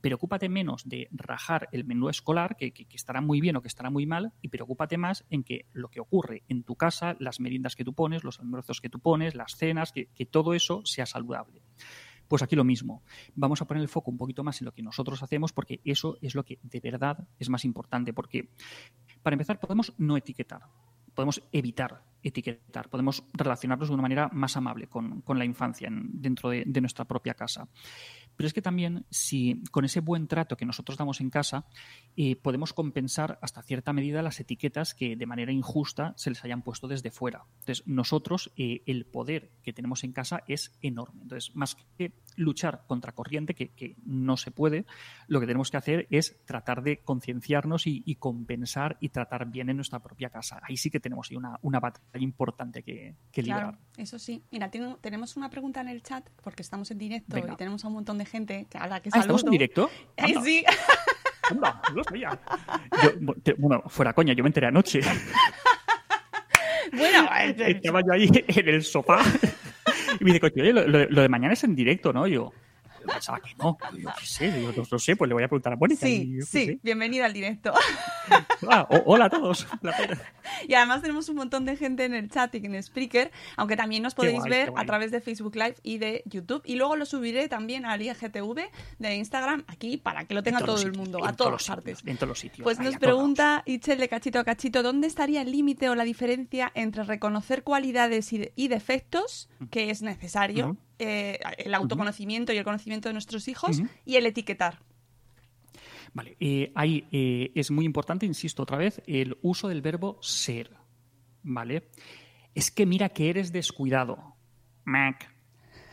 Preocúpate menos de rajar el menú escolar, que, estará muy bien o que estará muy mal, y preocúpate más en que lo que ocurre en tu casa, las meriendas que tú pones, los almuerzos que tú pones, las cenas, que todo eso sea saludable. Pues aquí lo mismo. Vamos a poner el foco un poquito más en lo que nosotros hacemos porque eso es lo que de verdad es más importante. Porque, para empezar, podemos no etiquetar, podemos evitar etiquetar, podemos relacionarnos de una manera más amable con, la infancia dentro de, de, nuestra propia casa. Pero es que también, si con ese buen trato que nosotros damos en casa, eh, podemos compensar hasta cierta medida las etiquetas que de manera injusta se les hayan puesto desde fuera. Entonces, nosotros, eh, el poder que tenemos en casa es enorme. Entonces, más que luchar contra corriente, que, no se puede, lo que tenemos que hacer es tratar de concienciarnos y, compensar y tratar bien en nuestra propia casa. Ahí sí que tenemos una, una batalla importante que, que Claro, eso sí. Mira, tenemos una pregunta en el chat porque estamos en directo y tenemos a un montón de gente a la que ah, ¿Estamos en directo? Eh, sí. bueno, fuera coña, yo me enteré anoche. bueno, estaba yo ahí en el sofá y me dice, coño, lo, lo, de mañana es en directo, ¿no? Yo, pensaba que no. Yo qué sé, yo no, sé, pues le voy a preguntar a Mónica. Sí, sí, bienvenida al directo. Ah, hola a todos. Y además tenemos un montón de gente en el chat y en Spreaker, aunque también nos podéis ver a través de Facebook Live y de YouTube. Y luego lo subiré también al IGTV de Instagram aquí para que lo tenga todo el mundo, a todas partes. En todos los sitios. Pues nos pregunta Itchel de cachito a cachito, ¿dónde estaría el límite o la diferencia entre reconocer cualidades y, defectos que es necesario? Eh, el autoconocimiento y el conocimiento de nuestros hijos y el etiquetar. Vale, eh, ahí eh, es muy importante, insisto otra vez, el uso del verbo ser. ¿Vale? Es que mira que eres descuidado. Mac.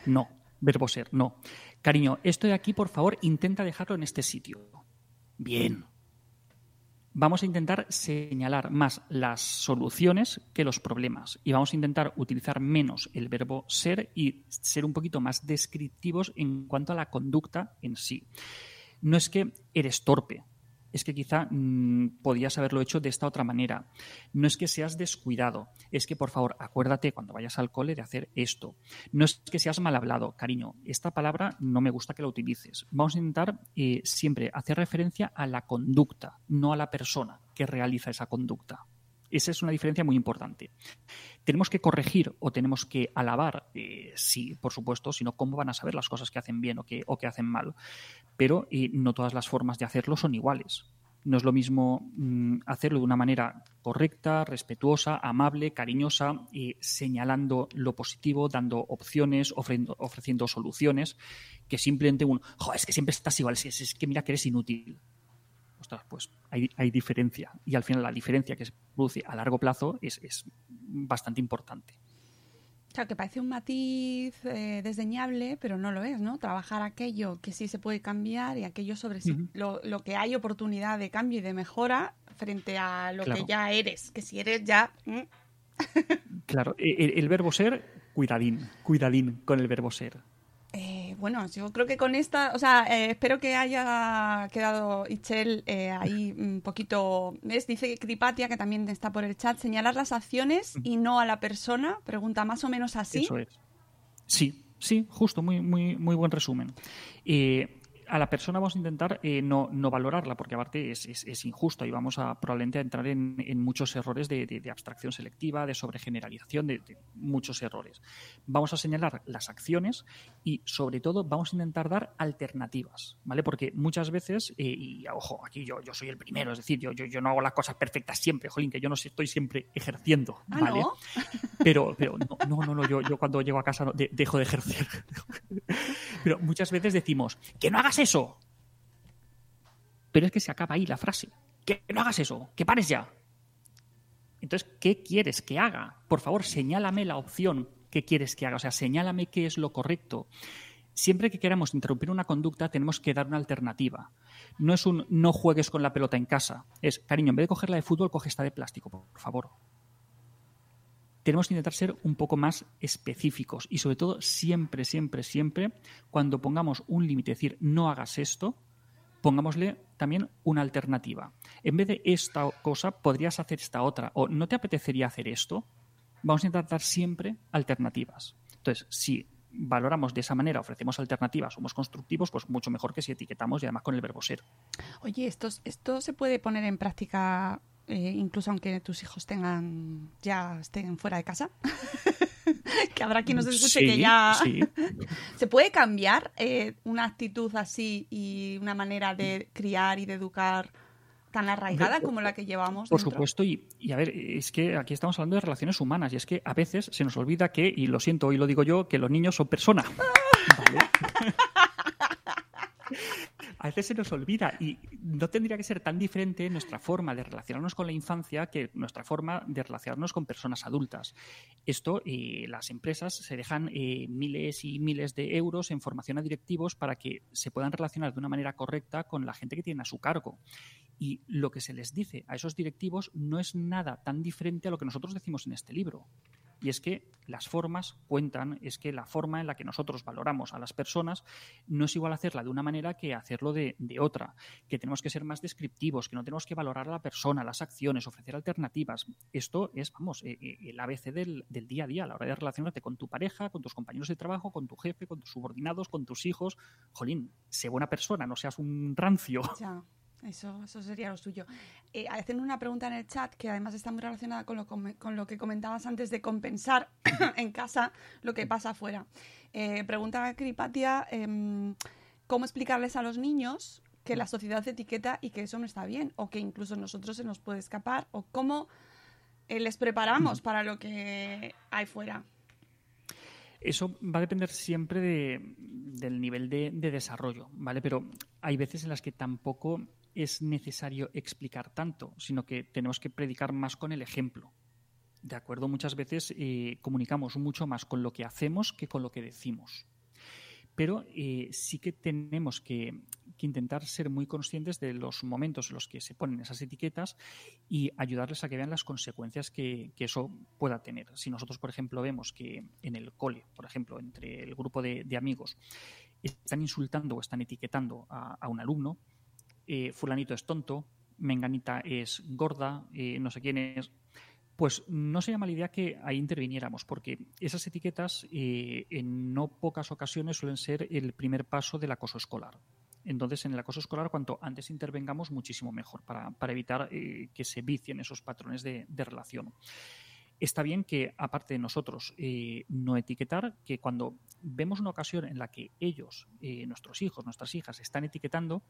No, verbo ser, no. Cariño, estoy aquí, por favor, intenta dejarlo en este sitio. Bien, vamos a intentar señalar más las soluciones que los problemas y vamos a intentar utilizar menos el verbo ser y ser un poquito más descriptivos en cuanto a la conducta en sí. No es que eres torpe, es que quizá mm, podías haberlo hecho de esta otra manera. No es que seas descuidado, es que por favor acuérdate cuando vayas al cole de hacer esto. No es que seas mal hablado, cariño, esta palabra no me gusta que la utilices. Vamos a intentar eh, siempre hacer referencia a la conducta, no a la persona que realiza esa conducta. Esa es una diferencia muy importante. ¿Tenemos que corregir o tenemos que alabar? Eh, sí, por supuesto, sino cómo van a saber las cosas que hacen bien o que, o que hacen mal. Pero eh, no todas las formas de hacerlo son iguales. No es lo mismo mm, hacerlo de una manera correcta, respetuosa, amable, cariñosa, y señalando lo positivo, dando opciones, ofreciendo, ofreciendo soluciones, que simplemente un, es que siempre estás igual, es que mira que eres inútil pues hay, diferencia. Y al final la diferencia que se produce a largo plazo es, bastante importante. Claro, que parece un matiz eh, desdeñable, pero no lo es, ¿no? Trabajar aquello que sí se puede cambiar y aquello sobre sí, lo, que hay oportunidad de cambio y de mejora frente a lo que ya eres, que si eres ya... Claro, e, el, verbo ser, cuidadín, cuidadín con el verbo ser. Bueno, yo creo que con esta, o sea, eh, espero que haya quedado Ichel eh, ahí un poquito, ¿ves? Dice Cripatia, que también está por el chat, señalar las acciones y no a la persona, pregunta más o menos así. Eso es. Sí, sí, justo, muy, muy, muy buen resumen. Eh, a la persona vamos a intentar eh, no, no, valorarla, porque aparte es, es, injusto y vamos a probablemente a entrar en, en muchos errores de, de, abstracción selectiva, de sobregeneralización, de, de, muchos errores. Vamos a señalar las acciones y, sobre todo, vamos a intentar dar alternativas, ¿vale? Porque muchas veces, eh, y ojo, aquí yo, yo soy el primero, es decir, yo, yo, yo, no hago las cosas perfectas siempre, jolín, que yo no estoy siempre ejerciendo, ¿vale? ¿Ah, no? Pero, pero no, no, no, no yo, yo, cuando llego a casa dejo de ejercer. pero muchas veces decimos, que no hagas eso. Pero es que se acaba ahí la frase. Que no hagas eso, que pares ya. Entonces, ¿qué quieres que haga? Por favor, señálame la opción que quieres que haga. O sea, señálame qué es lo correcto. Siempre que queramos interrumpir una conducta, tenemos que dar una alternativa. No es un no juegues con la pelota en casa. Es, cariño, en vez de cogerla de fútbol, coge esta de plástico, por favor. Tenemos que intentar ser un poco más específicos y sobre todo siempre, siempre, siempre, cuando pongamos un límite, decir no hagas esto, pongámosle también una alternativa. En vez de esta cosa, podrías hacer esta otra. O no te apetecería hacer esto. Vamos a intentar dar siempre alternativas. Entonces, si valoramos de esa manera, ofrecemos alternativas, somos constructivos, pues mucho mejor que si etiquetamos y además con el verbo ser. Oye, ¿esto, esto se puede poner en práctica eh, incluso aunque tus hijos tengan ya estén fuera de casa? que habrá quien nos escuche Sí, que ya sí. se puede cambiar eh, una actitud así y una manera de criar y de educar tan arraigada como la que llevamos. Por dentro? supuesto, y, y a ver, es que aquí estamos hablando de relaciones humanas y es que a veces se nos olvida que, y lo siento, hoy lo digo yo, que los niños son personas. ¿Vale? A veces se nos olvida y no tendría que ser tan diferente nuestra forma de relacionarnos con la infancia que nuestra forma de relacionarnos con personas adultas. Esto, eh, las empresas se dejan eh, miles y miles de euros en formación a directivos para que se puedan relacionar de una manera correcta con la gente que tiene a su cargo. Y lo que se les dice a esos directivos no es nada tan diferente a lo que nosotros decimos en este libro. Y es que las formas cuentan, es que la forma en la que nosotros valoramos a las personas no es igual hacerla de una manera que hacerlo de, otra, que tenemos que ser más descriptivos, que no tenemos que valorar a la persona, las acciones, ofrecer alternativas. Esto es, vamos, eh, eh, el ABC del, del, día a día, a la hora de relacionarte con tu pareja, con tus compañeros de trabajo, con tu jefe, con tus subordinados, con tus hijos. Jolín, sé buena persona, no seas un rancio. Eso, eso sería lo suyo. Eh, hacen una pregunta en el chat que además está muy relacionada con lo, con lo que comentabas antes de compensar en casa lo que pasa afuera. Eh, pregunta Cripatia, eh, ¿cómo explicarles a los niños que la sociedad etiqueta y que eso no está bien? O que incluso nosotros se nos puede escapar. ¿O cómo eh, les preparamos para lo que hay fuera? Eso va a depender siempre de, del nivel de, desarrollo, ¿vale? Pero hay veces en las que tampoco es necesario explicar tanto, sino que tenemos que predicar más con el ejemplo. ¿De acuerdo? Muchas veces eh, comunicamos mucho más con lo que hacemos que con lo que decimos. Pero eh, sí que tenemos que, intentar ser muy conscientes de los momentos en los que se ponen esas etiquetas y ayudarles a que vean las consecuencias que, eso pueda tener. Si nosotros, por ejemplo, vemos que en el cole, por ejemplo, entre el grupo de, amigos, están insultando o están etiquetando a un alumno, eh, fulanito es tonto, menganita es gorda, eh, no sé quién es, pues no sería mala idea que ahí interviniéramos, porque esas etiquetas eh, en no pocas ocasiones suelen ser el primer paso del acoso escolar. Entonces, en el acoso escolar, cuanto antes intervengamos, muchísimo mejor para, para evitar que se vicien esos patrones de, de relación está bien que, aparte de nosotros, eh, no etiquetar, que cuando vemos una ocasión en la que ellos, eh, nuestros hijos, nuestras hijas, están etiquetando,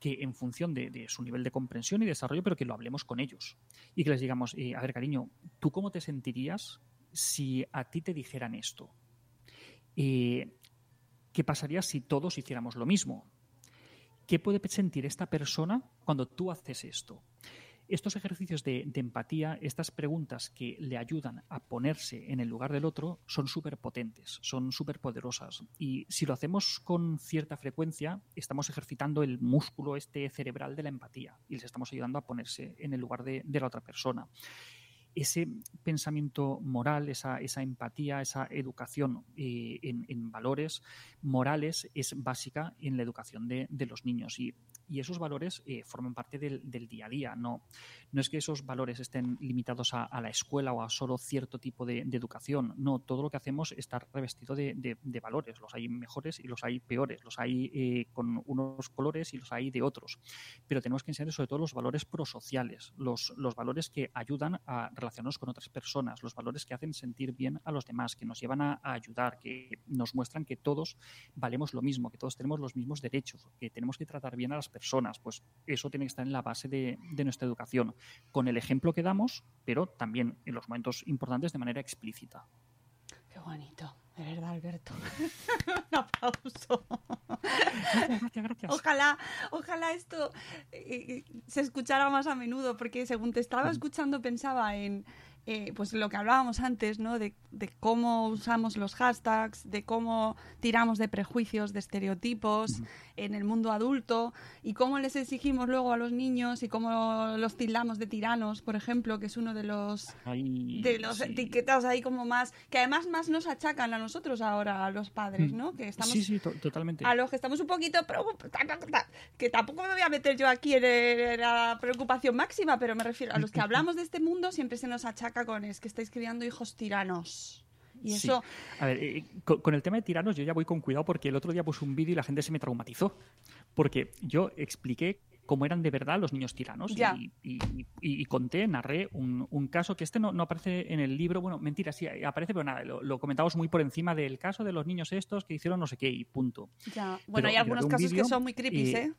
que en función de, su nivel de comprensión y desarrollo, pero que lo hablemos con ellos. Y que les digamos, eh, a ver, cariño, ¿tú cómo te sentirías si a ti te dijeran esto? ¿Qué pasaría si todos hiciéramos lo mismo? ¿Qué puede sentir esta persona cuando tú haces esto? Estos ejercicios de, empatía, estas preguntas que le ayudan a ponerse en el lugar del otro, son súper potentes, son súper poderosas. Y si lo hacemos con cierta frecuencia, estamos ejercitando el músculo este cerebral de la empatía y les estamos ayudando a ponerse en el lugar de la otra persona. Ese pensamiento moral, esa, empatía, esa educación eh, en, valores morales es básica en la educación de, de los niños. Y esos valores eh, forman parte del, día a día. No, es que esos valores estén limitados a, la escuela o a solo cierto tipo de, de, educación. No, todo lo que hacemos está revestido de, de, valores. Los hay mejores y los hay peores. Los hay eh, con unos colores y los hay de otros. Pero tenemos que enseñar sobre todo los valores prosociales, los, los valores que ayudan a relacionarnos con otras personas, los valores que hacen sentir bien a los demás, que nos llevan a, ayudar, que nos muestran que todos valemos lo mismo, que todos tenemos los mismos derechos, que tenemos que tratar bien a las personas. Pues eso tiene que estar en la base de, de, nuestra educación, con el ejemplo que damos, pero también en los momentos importantes de manera explícita. Qué bonito, de verdad, Alberto. Un aplauso. Gracias, gracias. Ojalá, ojalá esto eh, se escuchara más a menudo, porque según te estaba escuchando pensaba en eh, pues lo que hablábamos antes, ¿no? De, de, cómo usamos los hashtags, de cómo tiramos de prejuicios, de estereotipos uh -huh. en el mundo adulto y cómo les exigimos luego a los niños y cómo los tildamos de tiranos, por ejemplo, que es uno de los Ay, de los sí. etiquetados ahí como más que además más nos achacan a nosotros ahora a los padres, ¿no? Que estamos sí, sí, to totalmente. a los que estamos un poquito que tampoco me voy a meter yo aquí en la preocupación máxima, pero me refiero a los que hablamos de este mundo siempre se nos achaca con es que estáis criando hijos tiranos. Y eso. Sí. A ver, eh, con, con, el tema de tiranos yo ya voy con cuidado porque el otro día puse un vídeo y la gente se me traumatizó. Porque yo expliqué cómo eran de verdad los niños tiranos ya. y, y, y, y, conté, narré un, un, caso que este no, no, aparece en el libro. Bueno, mentira, sí aparece, pero nada, lo, lo, comentamos muy por encima del caso de los niños estos que hicieron no sé qué y punto. Ya. Bueno, pero hay algunos casos video, que son muy creepy, ¿eh?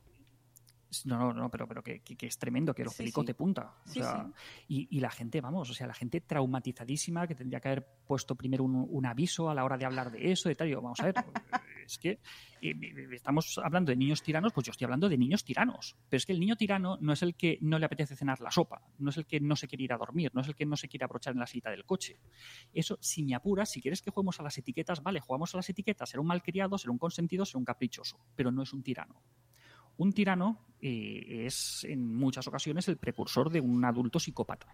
No, no, no, pero, pero que, es tremendo, que los sí, pelicos sí. de punta. O sí, sea, sí. Y, y, la gente, vamos, o sea, la gente traumatizadísima que tendría que haber puesto primero un, un aviso a la hora de hablar de eso, de tal. Yo, vamos a ver, es que eh, estamos hablando de niños tiranos, pues yo estoy hablando de niños tiranos. Pero es que el niño tirano no es el que no le apetece cenar la sopa, no es el que no se quiere ir a dormir, no es el que no se quiere abrochar en la silla del coche. Eso, si me apuras, si quieres que juguemos a las etiquetas, vale, jugamos a las etiquetas, será un malcriado, será un consentido, será un caprichoso, pero no es un tirano. Un tirano eh, es en muchas ocasiones el precursor de un adulto psicópata.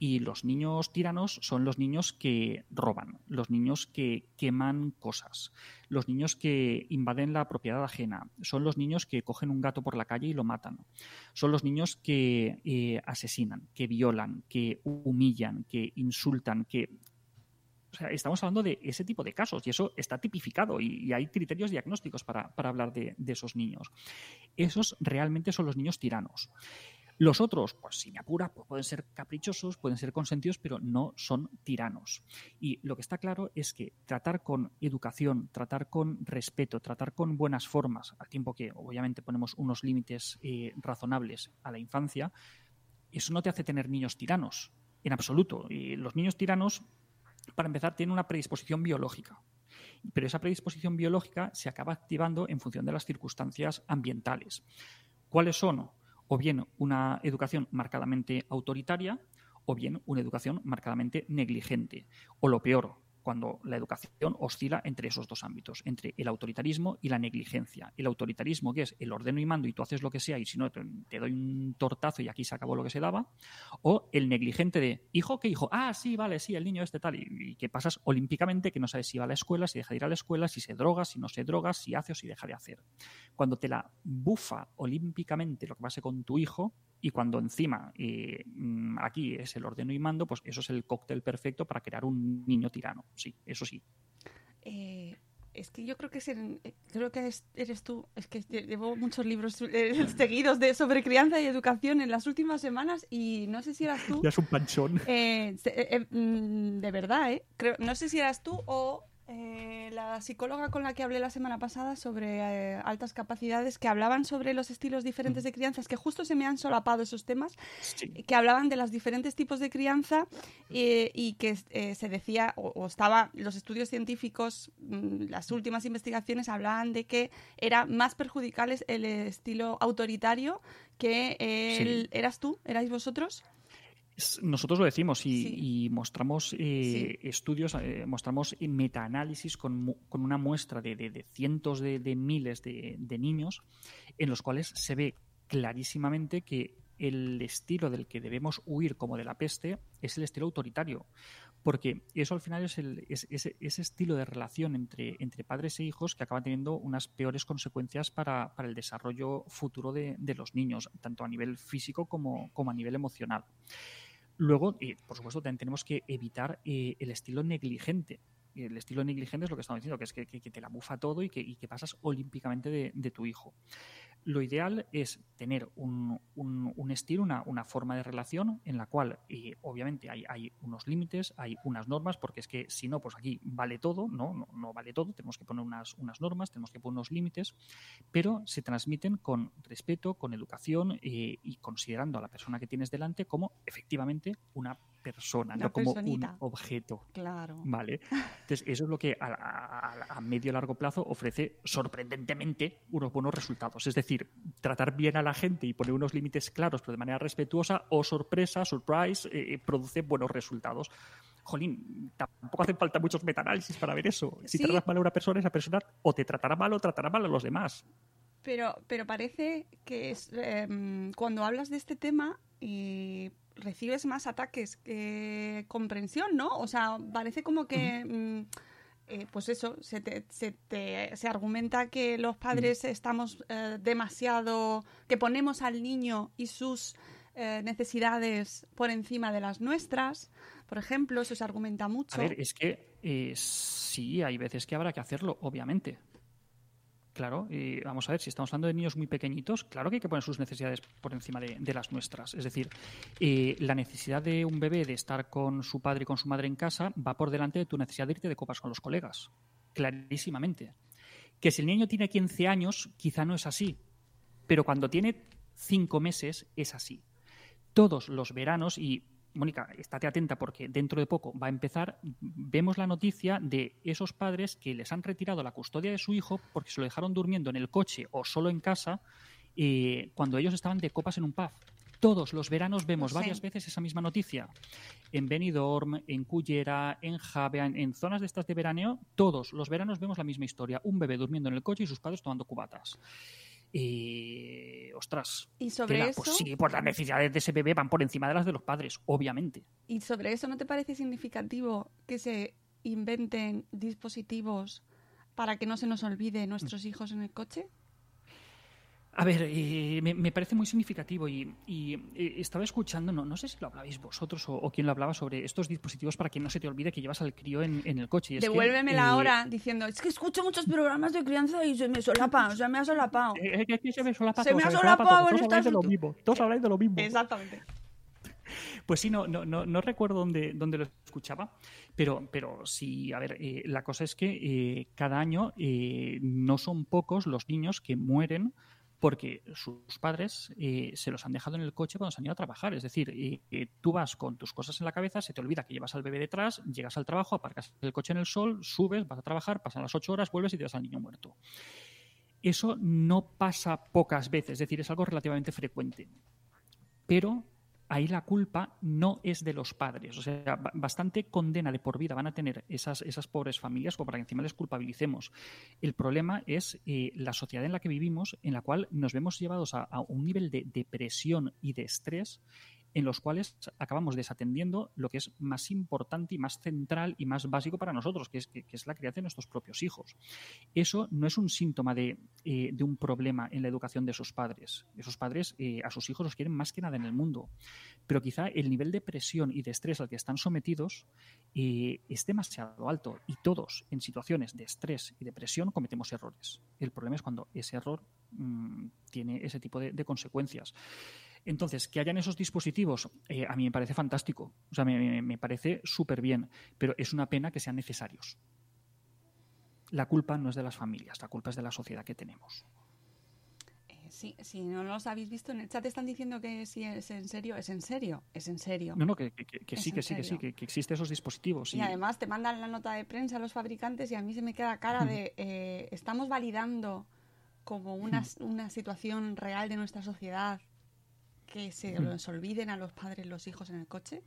Y los niños tiranos son los niños que roban, los niños que queman cosas, los niños que invaden la propiedad ajena, son los niños que cogen un gato por la calle y lo matan, son los niños que eh, asesinan, que violan, que humillan, que insultan, que estamos hablando de ese tipo de casos y eso está tipificado y, hay criterios diagnósticos para, hablar de, esos niños. Esos realmente son los niños tiranos. Los otros, pues si me apura, pues pueden ser caprichosos, pueden ser consentidos, pero no son tiranos. Y lo que está claro es que tratar con educación, tratar con respeto, tratar con buenas formas, al tiempo que obviamente ponemos unos límites eh, razonables a la infancia, eso no te hace tener niños tiranos, en absoluto. Los niños tiranos para empezar, tiene una predisposición biológica. Pero esa predisposición biológica se acaba activando en función de las circunstancias ambientales. ¿Cuáles son? O bien una educación marcadamente autoritaria, o bien una educación marcadamente negligente. O lo peor, cuando la educación oscila entre esos dos ámbitos, entre el autoritarismo y la negligencia. El autoritarismo, que es el ordeno y mando y tú haces lo que sea y si no te, doy un tortazo y aquí se acabó lo que se daba, o el negligente de, hijo, ¿qué hijo? Ah, sí, vale, sí, el niño este tal, y, y que pasas olímpicamente que no sabes si va a la escuela, si deja de ir a la escuela, si se droga, si no se droga, si hace o si deja de hacer. Cuando te la bufa olímpicamente lo que pase con tu hijo, y cuando encima eh, aquí es el ordeno y mando, pues eso es el cóctel perfecto para crear un niño tirano. Sí, eso sí. Eh, es que yo creo que es el, creo que es, eres tú. Es que llevo muchos libros eh, seguidos de sobre crianza y educación en las últimas semanas y no sé si eras tú. Ya es un panchón. Eh, de verdad, ¿eh? Creo, no sé si eras tú o eh, la psicóloga con la que hablé la semana pasada sobre eh, altas capacidades, que hablaban sobre los estilos diferentes de crianza, es que justo se me han solapado esos temas, sí. que hablaban de los diferentes tipos de crianza eh, y que eh, se decía, o, o, estaba, los estudios científicos, mmm, las últimas investigaciones hablaban de que era más perjudicales el estilo autoritario que el, sí. ¿Eras tú? ¿Erais vosotros? Nosotros lo decimos y, sí. y mostramos eh, sí. estudios, eh, mostramos metaanálisis con, con, una muestra de, de, de cientos de, de miles de, niños en los cuales se ve clarísimamente que el estilo del que debemos huir como de la peste es el estilo autoritario, porque eso al final es, el, es, ese estilo de relación entre, entre padres e hijos que acaba teniendo unas peores consecuencias para, para el desarrollo futuro de, de, los niños, tanto a nivel físico como, como a nivel emocional. Luego, y por supuesto, también tenemos que evitar eh, el estilo negligente el estilo negligente es lo que estamos diciendo, que es que, te la bufa todo y que, que pasas olímpicamente de, tu hijo. Lo ideal es tener un, estilo, una, forma de relación en la cual, y obviamente, hay, hay unos límites, hay unas normas, porque es que si no, pues aquí vale todo, no, no, vale todo, tenemos que poner unas, unas normas, tenemos que poner unos límites, pero se transmiten con respeto, con educación eh, y considerando a la persona que tienes delante como efectivamente una persona, no como un objeto. Claro. Vale. Entonces, eso es lo que a, a medio y largo plazo ofrece sorprendentemente unos buenos resultados. Es decir, tratar bien a la gente y poner unos límites claros, pero de manera respetuosa, o sorpresa, surprise, eh, eh, produce buenos resultados. Jolín, tampoco hacen falta muchos metaanálisis para ver eso. Si tratas mal a una persona, esa persona o te tratará mal o tratará mal a los demás. Pero, pero parece que es, em, cuando hablas de este tema y recibes más ataques que comprensión, ¿no? O sea, parece como que, mm, eh, pues eso, se, te, se, te, se, argumenta que los padres estamos eh, demasiado, que ponemos al niño y sus eh, necesidades por encima de las nuestras, por ejemplo, eso se argumenta mucho. A ver, es que sí, hay veces que habrá que hacerlo, obviamente. Claro, y vamos a ver, si estamos hablando de niños muy pequeñitos, claro que hay que poner sus necesidades por encima de, las nuestras. Es decir, eh, la necesidad de un bebé de estar con su padre y con su madre en casa va por delante de tu necesidad de irte de copas con los colegas. Clarísimamente. Que si el niño tiene 15 años, quizá no es así. Pero cuando tiene 5 meses, es así. Todos los veranos, y Mónica, estate atenta porque dentro de poco va a empezar, vemos la noticia de esos padres que les han retirado la custodia de su hijo porque se lo dejaron durmiendo en el coche o solo en casa eh, cuando ellos estaban de copas en un pub. Todos los veranos vemos varias veces esa misma noticia. En Benidorm, en Cullera, en Javea, en, zonas de estas de veraneo, todos los veranos vemos la misma historia. Un bebé durmiendo en el coche y sus padres tomando cubatas. Y, ostras. ¿Y sobre eso? Pues sí, pues las necesidades de ese bebé van por encima de las de los padres, obviamente. ¿Y sobre eso no te parece significativo que se inventen dispositivos para que no se nos olvide nuestros hijos en el coche? A ver, eh, me, parece muy significativo y, eh, estaba escuchando, no, no sé si lo hablabais vosotros o, quién lo hablaba sobre estos dispositivos para que no se te olvide que llevas al crío en, el coche. Devuélvemela la ahora diciendo, es que escucho muchos programas de crianza y se me solapa, o sea, me ha solapado. Eh, es que se me solapa Se me ha solapado Todos habláis de lo mismo, todos habláis de lo mismo. Exactamente. Pues sí, no, no, no, recuerdo dónde, dónde, lo escuchaba, pero, pero sí, a ver, la cosa es que cada año no son pocos los niños que mueren porque sus padres eh, se los han dejado en el coche cuando se han ido a trabajar. Es decir, eh, tú vas con tus cosas en la cabeza, se te olvida que llevas al bebé detrás, llegas al trabajo, aparcas el coche en el sol, subes, vas a trabajar, pasan las ocho horas, vuelves y te vas al niño muerto. Eso no pasa pocas veces, es decir, es algo relativamente frecuente. Pero ahí la culpa no es de los padres. O sea, bastante condena de por vida van a tener esas, esas pobres familias como para que encima les culpabilicemos. El problema es eh, la sociedad en la que vivimos, en la cual nos vemos llevados a, a un nivel de depresión y de estrés en los cuales acabamos desatendiendo lo que es más importante y más central y más básico para nosotros, que es, que, es la crianza de nuestros propios hijos. Eso no es un síntoma de, eh, un problema en la educación de esos padres. Esos padres eh, a sus hijos los quieren más que nada en el mundo. Pero quizá el nivel de presión y de estrés al que están sometidos eh, es demasiado alto y todos en situaciones de estrés y de presión cometemos errores. El problema es cuando ese error mm, tiene ese tipo de consecuencias. Entonces, que hayan esos dispositivos, eh, a mí me parece fantástico, o sea, me, parece súper bien, pero es una pena que sean necesarios. La culpa no es de las familias, la culpa es de la sociedad que tenemos. Eh, sí, si no los habéis visto en el chat están diciendo que si es en serio, es en serio, es en serio. No, no, que, sí, que sí, que sí, que, existen esos dispositivos. Y... además te mandan la nota de prensa a los fabricantes y a mí se me queda cara de eh, estamos validando como una, una situación real de nuestra sociedad que se nos olviden a los padres los hijos en el coche?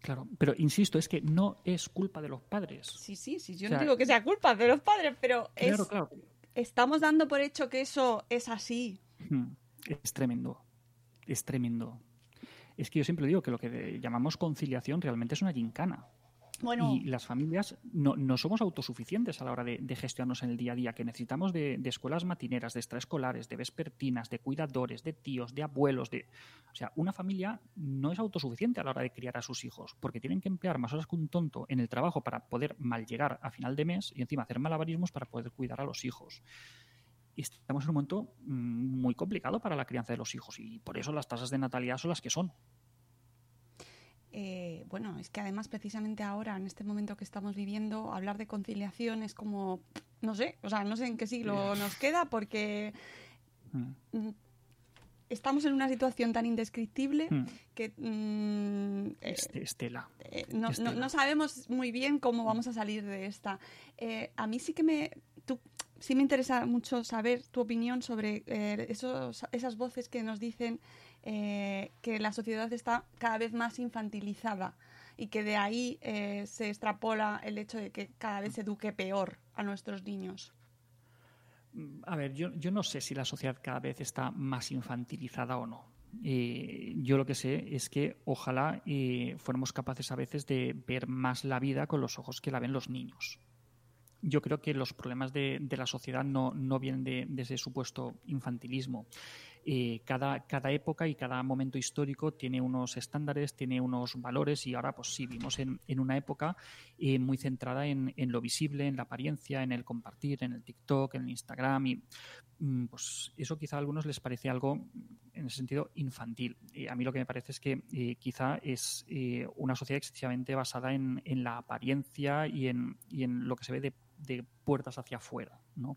Claro, pero insisto, es que no es culpa de los padres. Sí, sí, sí, yo no digo que sea culpa de los padres, pero es, estamos dando por hecho que eso es así. Es tremendo. es tremendo. Es que yo siempre digo que lo que llamamos conciliación realmente es una gincana. Y las familias no, no somos autosuficientes a la hora de, gestionarnos en el día a día, que necesitamos de, escuelas matineras, de extraescolares, de vespertinas, de cuidadores, de tíos, de abuelos. De... O sea, una familia no es autosuficiente a la hora de criar a sus hijos, porque tienen que emplear más horas que un tonto en el trabajo para poder mal llegar a final de mes y encima hacer malabarismos para poder cuidar a los hijos. Estamos en un momento mm, muy complicado para la crianza de los hijos y por eso las tasas de natalidad son las que son. Eh, bueno, es que además precisamente ahora, en este momento que estamos viviendo, hablar de conciliación es como, no sé, o sea, no sé en qué siglo nos queda porque Mm. estamos en una situación tan indescriptible Mm. que mm, eh, Este- Estela. eh, no, Estela. no- no sabemos muy bien cómo vamos a salir de esta. Eh, a mí sí que me, tú, sí me interesa mucho saber tu opinión sobre esos, esas voces que nos dicen eh, que la sociedad está cada vez más infantilizada y que de ahí eh, se extrapola el hecho de que cada vez se eduque peor a nuestros niños. A ver, yo, yo no sé si la sociedad cada vez está más infantilizada o no. Eh, yo lo que sé es que ojalá fuéramos capaces a veces de ver más la vida con los ojos que la ven los niños. Yo creo que los problemas de, de la sociedad no, no vienen de ese supuesto infantilismo. Eh, cada, cada época y cada momento histórico tiene unos estándares, tiene unos valores y ahora pues sí, vivimos en, en una época eh, muy centrada en, en lo visible, en la apariencia, en el compartir, en el TikTok, en el Instagram y mm, pues eso quizá a algunos les parece algo en ese sentido infantil. Eh, a mí lo que me parece es que eh, quizá es eh, una sociedad excesivamente basada en, en la apariencia y en, y en lo que se ve de, de puertas hacia afuera, ¿no?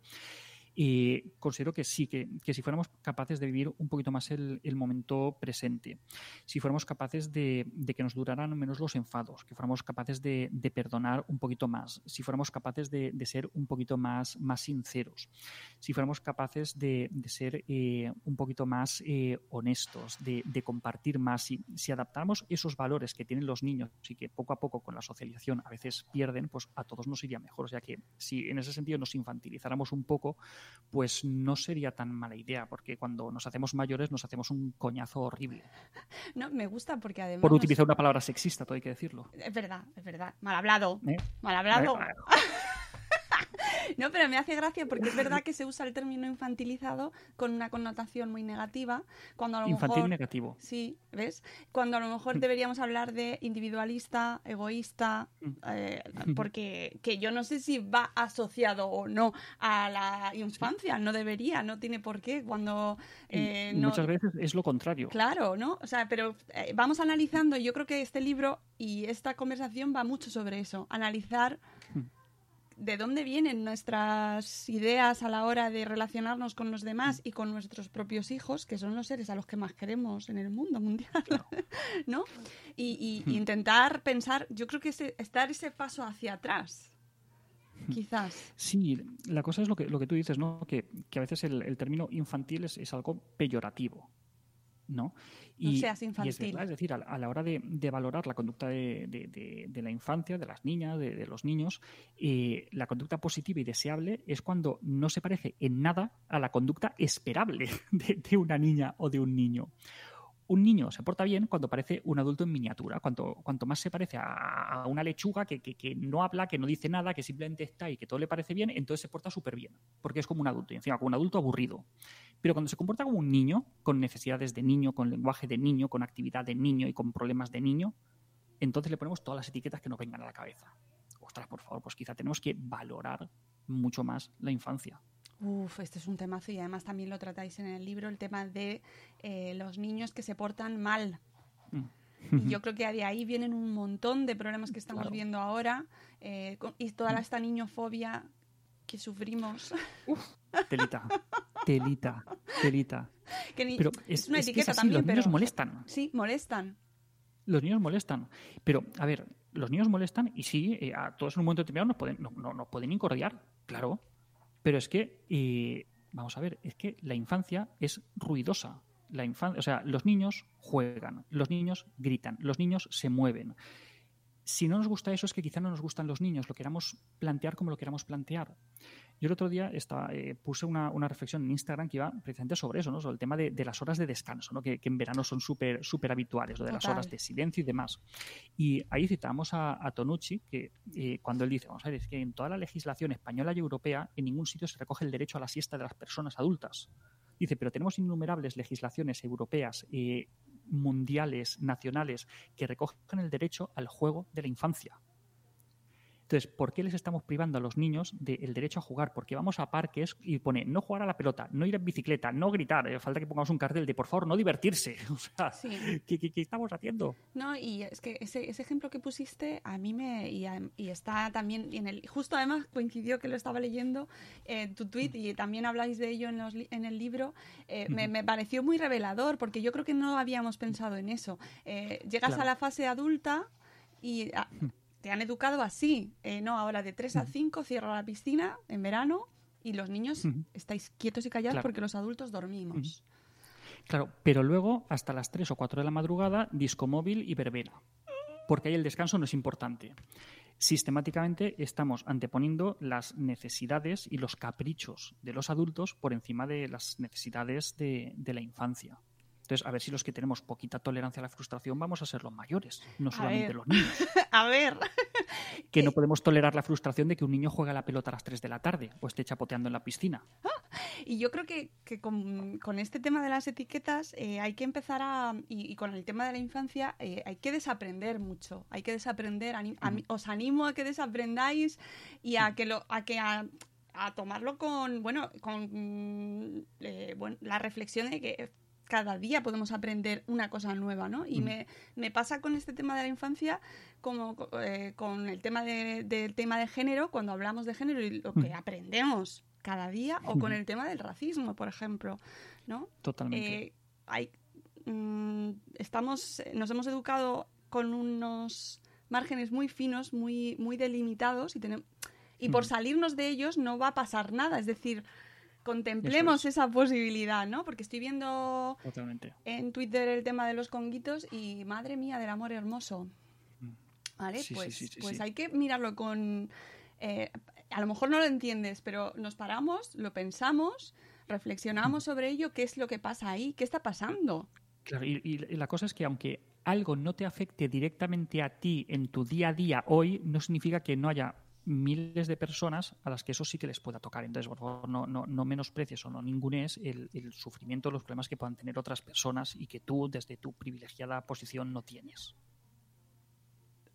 Y considero que sí, que, que si fuéramos capaces de vivir un poquito más el, el momento presente, si fuéramos capaces de, de que nos duraran menos los enfados, que fuéramos capaces de, de perdonar un poquito más, si fuéramos capaces de, de ser un poquito más, más sinceros, si fuéramos capaces de, ser eh, un poquito más eh, honestos, de, de compartir más, si, si adaptáramos esos valores que tienen los niños y que poco a poco con la socialización a veces pierden, pues a todos nos iría mejor. O sea que si en ese sentido nos infantilizáramos un poco, pues no sería tan mala idea, porque cuando nos hacemos mayores nos hacemos un coñazo horrible. No, me gusta porque además... Por nos- utilizar una palabra sexista, todo hay que decirlo. Es verdad, es verdad. Mal hablado. ¿eh? Mal hablado. Eh, No, pero me hace gracia porque es verdad que se usa el término infantilizado con una connotación muy negativa. Cuando a lo Infantil mejor, negativo. Sí, ¿ves? Cuando a lo mejor deberíamos hablar de individualista, egoísta, eh, porque que yo no sé si va asociado o no a la infancia. No debería, no tiene por qué. Cuando eh, no, Muchas veces es lo contrario. Claro, ¿no? O sea, pero eh, vamos analizando, yo creo que este libro y esta conversación va mucho sobre eso, analizar de dónde vienen nuestras ideas a la hora de relacionarnos con los demás y con nuestros propios hijos, que son los seres a los que más queremos en el mundo mundial, ¿no? Y, y- y intentar pensar, yo creo que ese, estar ese paso hacia atrás, quizás. Sí, la cosa es lo que, lo que tú dices, ¿no? Que, que a veces el, el término infantil es, es algo peyorativo, ¿no? No seas y es, infantil. verdad, es decir, a, la- a la hora de, de valorar la conducta de, de- de- de la infancia, de las niñas, de, los niños, eh, la conducta positiva y deseable es cuando no se parece en nada a la conducta esperable de una niña o de un niño. Un niño se porta bien cuando parece un adulto en miniatura, cuanto, cuanto más se parece a, una lechuga que, que- que no habla, que no dice nada, que simplemente está y que todo le parece bien, entonces se porta súper bien, porque es como un adulto, y encima como un adulto aburrido. Pero cuando se comporta como un niño, con necesidades de niño, con lenguaje de niño, con actividad de niño y con problemas de niño, entonces le ponemos todas las etiquetas que nos vengan a la cabeza. Ostras, por favor, pues quizá tenemos que valorar mucho más la infancia. Uf, este es un temazo y además también lo tratáis en el libro, el tema de eh, los niños que se portan mal. Y yo creo que de ahí vienen un montón de problemas que estamos Claro. viendo ahora eh, y toda esta niñofobia que sufrimos. Telita, telita, telita. que ni- Pero es, es, una es que es así, también, los niños molestan. sí, molestan. Los niños molestan. Pero, a ver, los niños molestan y sí, eh, a todos en un momento determinado nos pueden, no, no- nos pueden incordiar, claro. Pero es que, vamos a ver, es que la infancia es ruidosa. La o sea, los niños juegan, los niños gritan, los niños se mueven. si no nos gusta eso es que quizá no nos gustan los niños, lo queramos plantear como lo queramos plantear. Yo el otro día estaba, eh, puse una, una, reflexión en Instagram que iba precisamente sobre eso, ¿no? sobre el tema de, de las horas de descanso, ¿no? que, que en verano son súper súper habituales, lo de las horas de silencio y demás. Y ahí citamos a, a Tonucci, que eh, cuando él dice, vamos a ver, es que en toda la legislación española y europea en ningún sitio se recoge el derecho a la siesta de las personas adultas. Dice, pero tenemos innumerables legislaciones europeas, eh, mundiales, nacionales, que recogen el derecho al juego de la infancia. Entonces, ¿por qué les estamos privando a los niños del derecho a jugar? Porque vamos a parques y pone no jugar a la pelota, no ir en bicicleta, no gritar. Eh, falta que pongamos un cartel de por favor, no divertirse. O sea, Sí. ¿qué, qué- qué estamos haciendo? No, y es que ese, ese ejemplo que pusiste a mí me. Y, a- y está también en el. Justo además coincidió que lo estaba leyendo en tu tweet y también habláis de ello en, los en el libro. eh, me, me pareció muy revelador porque yo creo que no habíamos pensado en eso. Eh, llegas Claro. a la fase adulta y. te han educado así, eh, no, ahora de 3 a 5 cierra la piscina en verano y los niños estáis quietos y callados Claro. porque los adultos dormimos. Claro, pero luego hasta las 3 o 4 de la madrugada, disco móvil y verbena. Porque ahí el descanso no es importante. Sistemáticamente estamos anteponiendo las necesidades y los caprichos de los adultos por encima de las necesidades de, de la infancia. Entonces, a ver si los que tenemos poquita tolerancia a la frustración vamos a ser los mayores, no solamente los niños. a ver, Que no podemos tolerar la frustración de que un niño juegue a la pelota a las 3 de la tarde o esté chapoteando en la piscina. Y yo creo que, que con, con este tema de las etiquetas eh, hay que empezar a, y, y con el tema de la infancia, eh, hay que desaprender mucho. Hay que desaprender. a mí- os animo a que desaprendáis y a que lo, a que a, a tomarlo con, bueno, con mm, eh, bueno, la reflexión de que cada día podemos aprender una cosa nueva, ¿no? Y me, me pasa con este tema de la infancia como eh, con el tema de- del tema de género, cuando hablamos de género y lo que aprendemos cada día, o con el tema del racismo, por ejemplo, ¿no? Totalmente. Eh, hay, mm, estamos, nos hemos educado con unos márgenes muy finos, muy, muy delimitados y, y por salirnos de ellos no va a pasar nada. Es decir, contemplemos es. esa posibilidad, ¿no? Porque estoy viendo Totalmente. en Twitter el tema de los conguitos y madre mía del amor hermoso. ¿Vale? Mm. Sí, sí, pues sí, sí, pues hay que mirarlo con... eh, a lo mejor no lo entiendes, pero nos paramos, lo pensamos, reflexionamos sobre ello, qué es lo que pasa ahí, qué está pasando. Claro, y- y la cosa es que aunque algo no te afecte directamente a ti en tu día a día hoy, no significa que no haya miles de personas a las que eso sí que les pueda tocar. Entonces, por favor, no, no, no menosprecies o no ningunes el, el sufrimiento, los problemas que puedan tener otras personas y que tú, desde tu privilegiada posición, no tienes.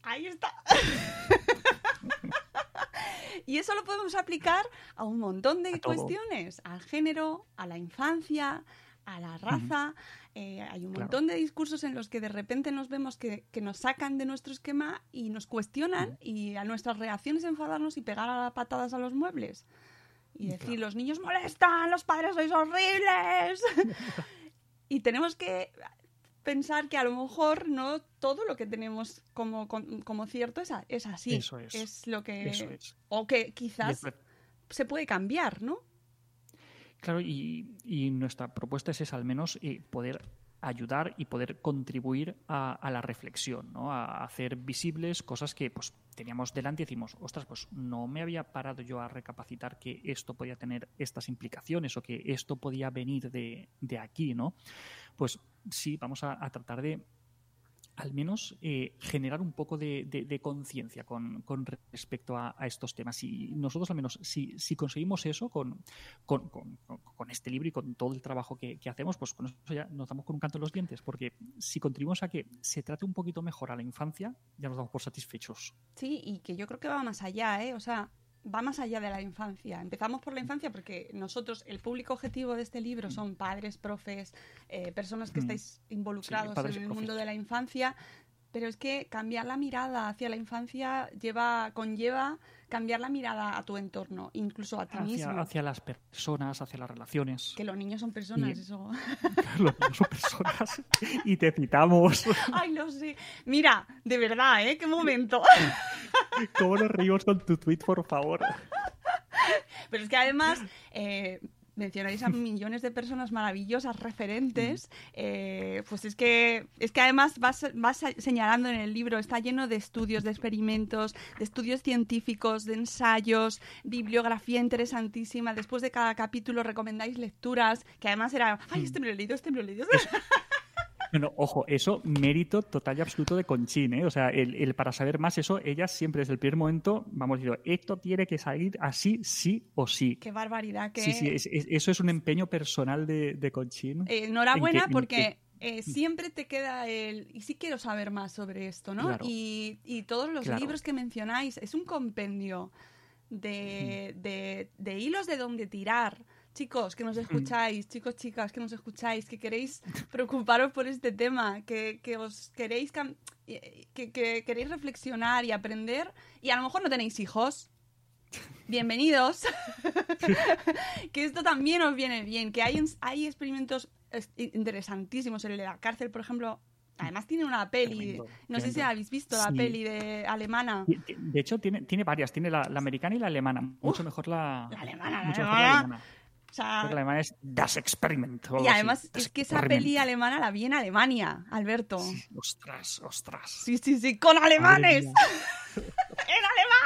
Ahí está. y eso lo podemos aplicar a un montón de A todo. cuestiones, al género, a la infancia, a la raza. Eh, hay un Claro. montón de discursos en los que de repente nos vemos que, que nos sacan de nuestro esquema y nos cuestionan y a nuestras reacciones enfadarnos y pegar a patadas a los muebles. Y decir, los niños molestan, los padres sois horribles. y tenemos que pensar que a lo mejor no todo lo que tenemos como, como, como cierto es, a- es así. Eso es. lo que... Eso es. O que quizás se puede cambiar, ¿no? Claro, y, nuestra propuesta es al menos eh, poder ayudar y poder contribuir a, la reflexión, ¿no? a hacer visibles cosas que pues, teníamos delante y decimos, ostras, pues no me había parado yo a recapacitar que esto podía tener estas implicaciones o que esto podía venir de, de aquí, ¿no? Pues sí, vamos a tratar de al menos eh, generar un poco de, de- conciencia con, con respecto a, estos temas. Y nosotros, al menos, si, si conseguimos eso con- con- con este libro y con todo el trabajo que, que hacemos, pues con eso ya nos damos con un canto en los dientes, porque si contribuimos a que se trate un poquito mejor a la infancia, ya nos damos por satisfechos. Sí, y que yo creo que va más allá, ¿eh? O sea, va más allá de la infancia. Empezamos por la infancia porque nosotros, el público objetivo de este libro son padres, profes, eh, personas que Mm. estáis involucrados en el profes. mundo de la infancia. Pero es que cambiar la mirada hacia la infancia lleva, conlleva cambiar la mirada a tu entorno, incluso a ti mismo. Hacia, las personas, hacia las relaciones. Que los niños son personas, Y- eso. Los niños son personas. y te citamos. Ay, lo sé. Mira, de verdad, ¿eh? Qué momento. ¿Cómo nos reímos con tu tweet, por favor? Pero es que además, eh, mencionáis a millones de personas maravillosas, referentes, eh, pues es que, es que además vas, vas señalando en el libro, está lleno de estudios, de experimentos, de estudios científicos, de ensayos, bibliografía interesantísima. Después de cada capítulo recomendáis lecturas, que además era, ay, este me lo he leído, este me lo he leído. No, no, ojo, eso mérito total y absoluto de Conchín, ¿eh? O sea, el, el para saber más, eso, ella siempre desde el primer momento, vamos diciendo, esto tiene que salir así, sí o sí. Qué barbaridad, que... Sí, sí, es- es- eso es un empeño personal de, de Conchín. Eh, enhorabuena En que- en porque que- eh, siempre te queda el... Y sí quiero saber más sobre esto, ¿no? Claro. Y, y todos los Claro. libros que mencionáis es un compendio de, de- de hilos de donde tirar. Chicos, que nos escucháis, chicos, chicas, que nos escucháis, que queréis preocuparos por este tema, que, que os queréis que, que queréis reflexionar y aprender, y a lo mejor no tenéis hijos, bienvenidos. que esto también os viene bien, que hay, hay experimentos es- interesantísimos. El de la cárcel, por ejemplo, además tiene una peli, Tremendo, no sé si habéis visto la Sí. peli de alemana. De hecho, tiene, tiene varias. Tiene la, la americana y la alemana. Mucho mejor la, la alemana, la mucho mejor alemana. alemana. O sea, Creo que la alemana es Das Experiment. y así. además Das es que esa peli alemana la vi en Alemania, Alberto. Sí, Ostras, ostras. Sí, sí, sí, con alemanes. en alemán.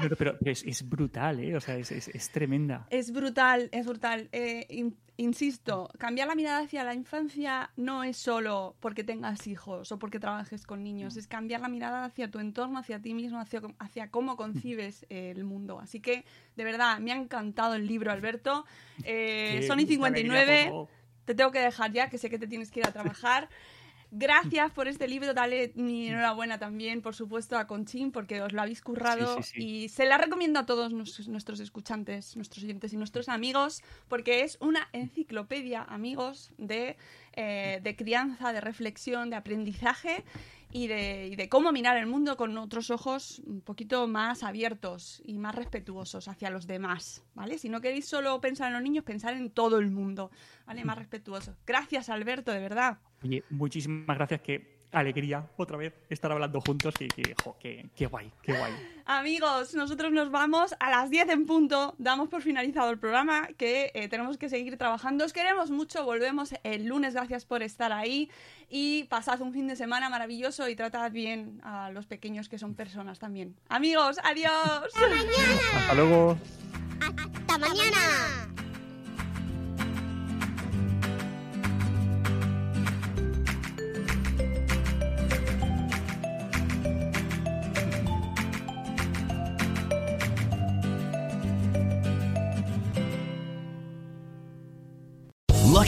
No, no, pero, pero es, es brutal, ¿eh? O sea, es, es, es tremenda. Es brutal, es brutal. Eh, in- insisto, cambiar la mirada hacia la infancia no es solo porque tengas hijos o porque trabajes con niños, es cambiar la mirada hacia tu entorno, hacia ti mismo, hacia, hacia cómo concibes el mundo. Así que, de verdad, me ha encantado el libro, Alberto. Eh, Sony qué 59, alegría, por favor. te tengo que dejar ya, que sé que te tienes que ir a trabajar. Gracias por este libro, dale mi enhorabuena también, por supuesto, a Conchín, porque os lo habéis currado Sí, sí, sí. y se la recomiendo a todos nuestros, nuestros escuchantes, nuestros oyentes y nuestros amigos, porque es una enciclopedia, amigos, de, eh, de crianza, de reflexión, de aprendizaje y de, cómo mirar el mundo con otros ojos un poquito más abiertos y más respetuosos hacia los demás, ¿vale? Si no queréis solo pensar en los niños, pensar en todo el mundo, ¿vale? Más respetuoso. Gracias, Alberto, de verdad. Muchísimas gracias. Qué alegría otra vez estar hablando juntos y que, jo, qué, qué guay, qué guay. Amigos, nosotros nos vamos a las 10 en punto. Damos por finalizado el programa que eh, tenemos que seguir trabajando. Os queremos mucho. Volvemos el lunes. Gracias por estar ahí. Y pasad un fin de semana maravilloso y tratad bien a los pequeños que son personas también. Amigos, adiós. Hasta luego. ¡Hasta mañana!